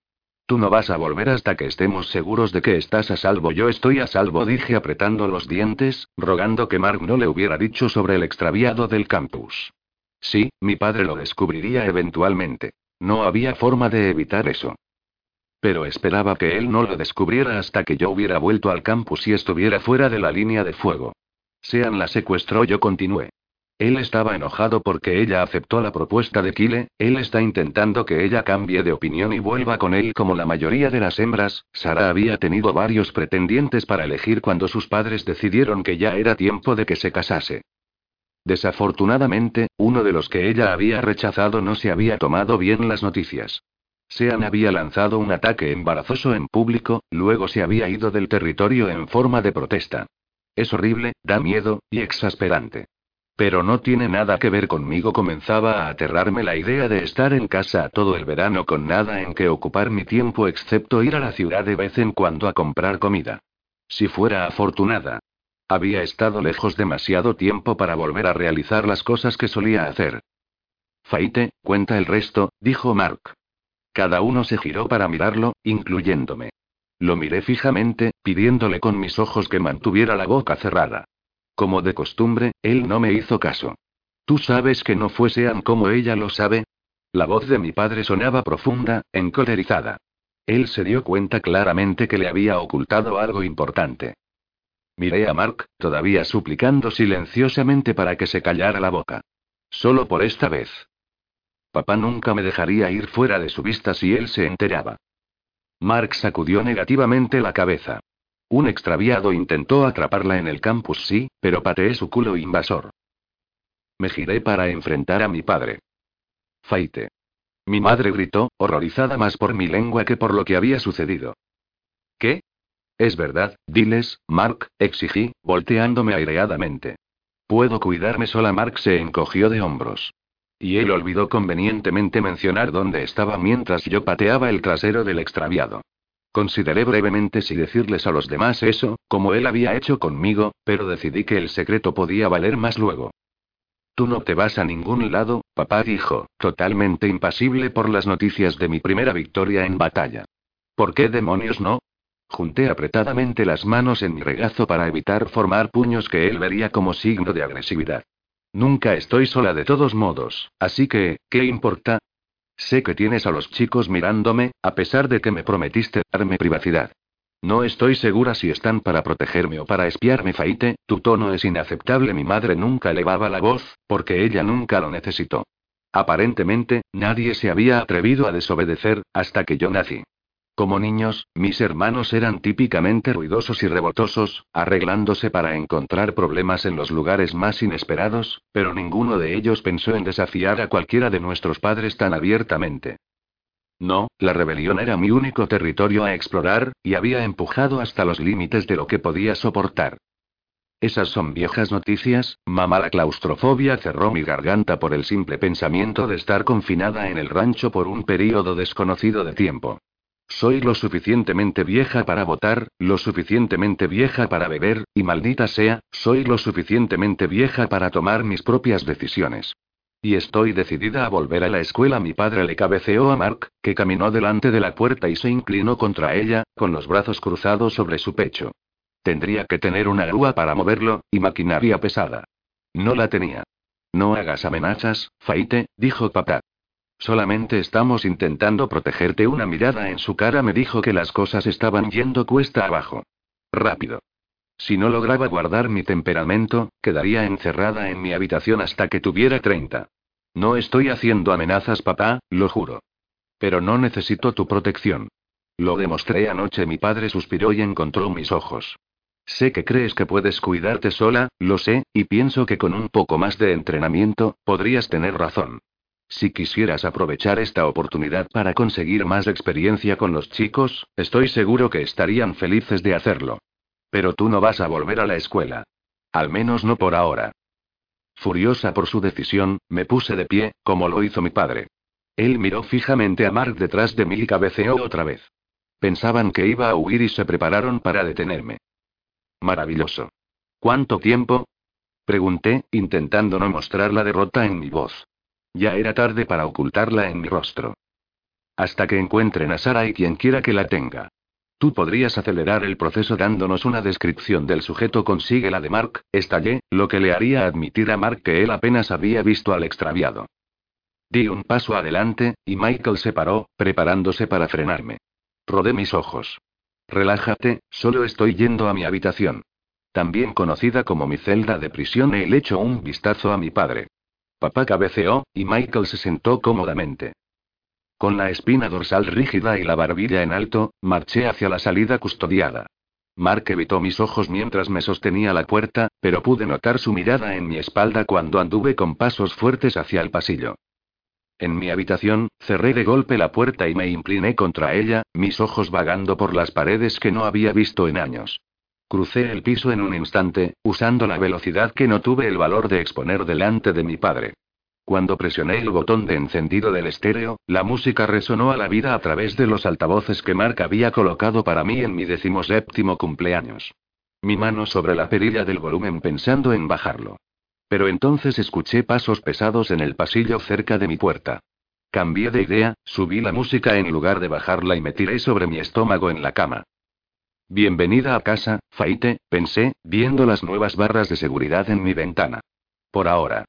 Tú no vas a volver hasta que estemos seguros de que estás a salvo. Yo estoy a salvo, dije apretando los dientes, rogando que Mark no le hubiera dicho sobre el extraviado del campus. Sí, mi padre lo descubriría eventualmente. No había forma de evitar eso. Pero esperaba que él no lo descubriera hasta que yo hubiera vuelto al campus y estuviera fuera de la línea de fuego. Sean la secuestró, yo continué. Él estaba enojado porque ella aceptó la propuesta de Kile, él está intentando que ella cambie de opinión y vuelva con él como la mayoría de las hembras. Sara había tenido varios pretendientes para elegir cuando sus padres decidieron que ya era tiempo de que se casase. Desafortunadamente, uno de los que ella había rechazado no se había tomado bien las noticias. Sean había lanzado un ataque embarazoso en público, luego se había ido del territorio en forma de protesta. Es horrible, da miedo, y exasperante. Pero no tiene nada que ver conmigo. Comenzaba a aterrarme la idea de estar en casa todo el verano con nada en que ocupar mi tiempo excepto ir a la ciudad de vez en cuando a comprar comida. Si fuera afortunada. Había estado lejos demasiado tiempo para volver a realizar las cosas que solía hacer. Faite, cuenta el resto, dijo Mark. Cada uno se giró para mirarlo, incluyéndome. Lo miré fijamente, pidiéndole con mis ojos que mantuviera la boca cerrada. Como de costumbre, él no me hizo caso. ¿Tú sabes que no fue Sean como ella lo sabe? La voz de mi padre sonaba profunda, encolerizada. Él se dio cuenta claramente que le había ocultado algo importante. Miré a Mark, todavía suplicando silenciosamente para que se callara la boca. Solo por esta vez. Papá nunca me dejaría ir fuera de su vista si él se enteraba. Mark sacudió negativamente la cabeza. Un extraviado intentó atraparla en el campus, sí, pero pateé su culo invasor. Me giré para enfrentar a mi padre. Faite. Mi madre gritó, horrorizada más por mi lengua que por lo que había sucedido. ¿Qué? Es verdad, diles, Mark, exigí, volteándome aireadamente. Puedo cuidarme sola. Mark se encogió de hombros. Y él olvidó convenientemente mencionar dónde estaba mientras yo pateaba el trasero del extraviado. Consideré brevemente si decirles a los demás eso, como él había hecho conmigo, pero decidí que el secreto podía valer más luego. Tú no te vas a ningún lado, papá dijo, totalmente impasible por las noticias de mi primera victoria en batalla. ¿Por qué demonios no? Junté apretadamente las manos en mi regazo para evitar formar puños que él vería como signo de agresividad. Nunca estoy sola de todos modos, así que, ¿qué importa? Sé que tienes a los chicos mirándome, a pesar de que me prometiste darme privacidad. No estoy segura si están para protegerme o para espiarme, Faite, tu tono es inaceptable. Mi madre nunca elevaba la voz, porque ella nunca lo necesitó. Aparentemente, nadie se había atrevido a desobedecer, hasta que yo nací. Como niños, mis hermanos eran típicamente ruidosos y rebotosos, arreglándose para encontrar problemas en los lugares más inesperados, pero ninguno de ellos pensó en desafiar a cualquiera de nuestros padres tan abiertamente. No, la rebelión era mi único territorio a explorar, y había empujado hasta los límites de lo que podía soportar. Esas son viejas noticias, mamá. La claustrofobia cerró mi garganta por el simple pensamiento de estar confinada en el rancho por un período desconocido de tiempo. Soy lo suficientemente vieja para votar, lo suficientemente vieja para beber, y maldita sea, soy lo suficientemente vieja para tomar mis propias decisiones. Y estoy decidida a volver a la escuela. Mi padre le cabeceó a Mark, que caminó delante de la puerta y se inclinó contra ella, con los brazos cruzados sobre su pecho. Tendría que tener una grúa para moverlo, y maquinaria pesada. No la tenía. No hagas amenazas, Faite, dijo papá. Solamente estamos intentando protegerte. Una mirada en su cara me dijo que las cosas estaban yendo cuesta abajo. Rápido. Si no lograba guardar mi temperamento, quedaría encerrada en mi habitación hasta que tuviera 30. No estoy haciendo amenazas, papá, lo juro. Pero no necesito tu protección. Lo demostré anoche. Mi padre suspiró y encontró mis ojos. Sé que crees que puedes cuidarte sola, lo sé, y pienso que con un poco más de entrenamiento, podrías tener razón. Si quisieras aprovechar esta oportunidad para conseguir más experiencia con los chicos, estoy seguro que estarían felices de hacerlo. Pero tú no vas a volver a la escuela. Al menos no por ahora. Furiosa por su decisión, me puse de pie, como lo hizo mi padre. Él miró fijamente a Mark detrás de mí y cabeceó otra vez. Pensaban que iba a huir y se prepararon para detenerme. Maravilloso. ¿Cuánto tiempo? Pregunté, intentando no mostrar la derrota en mi voz. Ya era tarde para ocultarla en mi rostro. Hasta que encuentren a Sara y quien quiera que la tenga. Tú podrías acelerar el proceso dándonos una descripción del sujeto. Consigue la de Mark, estallé, lo que le haría admitir a Mark que él apenas había visto al extraviado. Di un paso adelante, y Michael se paró, preparándose para frenarme. Rodé mis ojos. Relájate, solo estoy yendo a mi habitación. También conocida como mi celda de prisión, he hecho un vistazo a mi padre. Papá cabeceó, y Michael se sentó cómodamente. Con la espina dorsal rígida y la barbilla en alto, marché hacia la salida custodiada. Mark evitó mis ojos mientras me sostenía la puerta, pero pude notar su mirada en mi espalda cuando anduve con pasos fuertes hacia el pasillo. En mi habitación, cerré de golpe la puerta y me incliné contra ella, mis ojos vagando por las paredes que no había visto en años. Crucé el piso en un instante, usando la velocidad que no tuve el valor de exponer delante de mi padre. Cuando presioné el botón de encendido del estéreo, la música resonó a la vida a través de los altavoces que Mark había colocado para mí en mi decimoséptimo cumpleaños. Mi mano sobre la perilla del volumen pensando en bajarlo. Pero entonces escuché pasos pesados en el pasillo cerca de mi puerta. Cambié de idea, subí la música en lugar de bajarla y me tiré sobre mi estómago en la cama. Bienvenida a casa, Faite, pensé, viendo las nuevas barras de seguridad en mi ventana. Por ahora.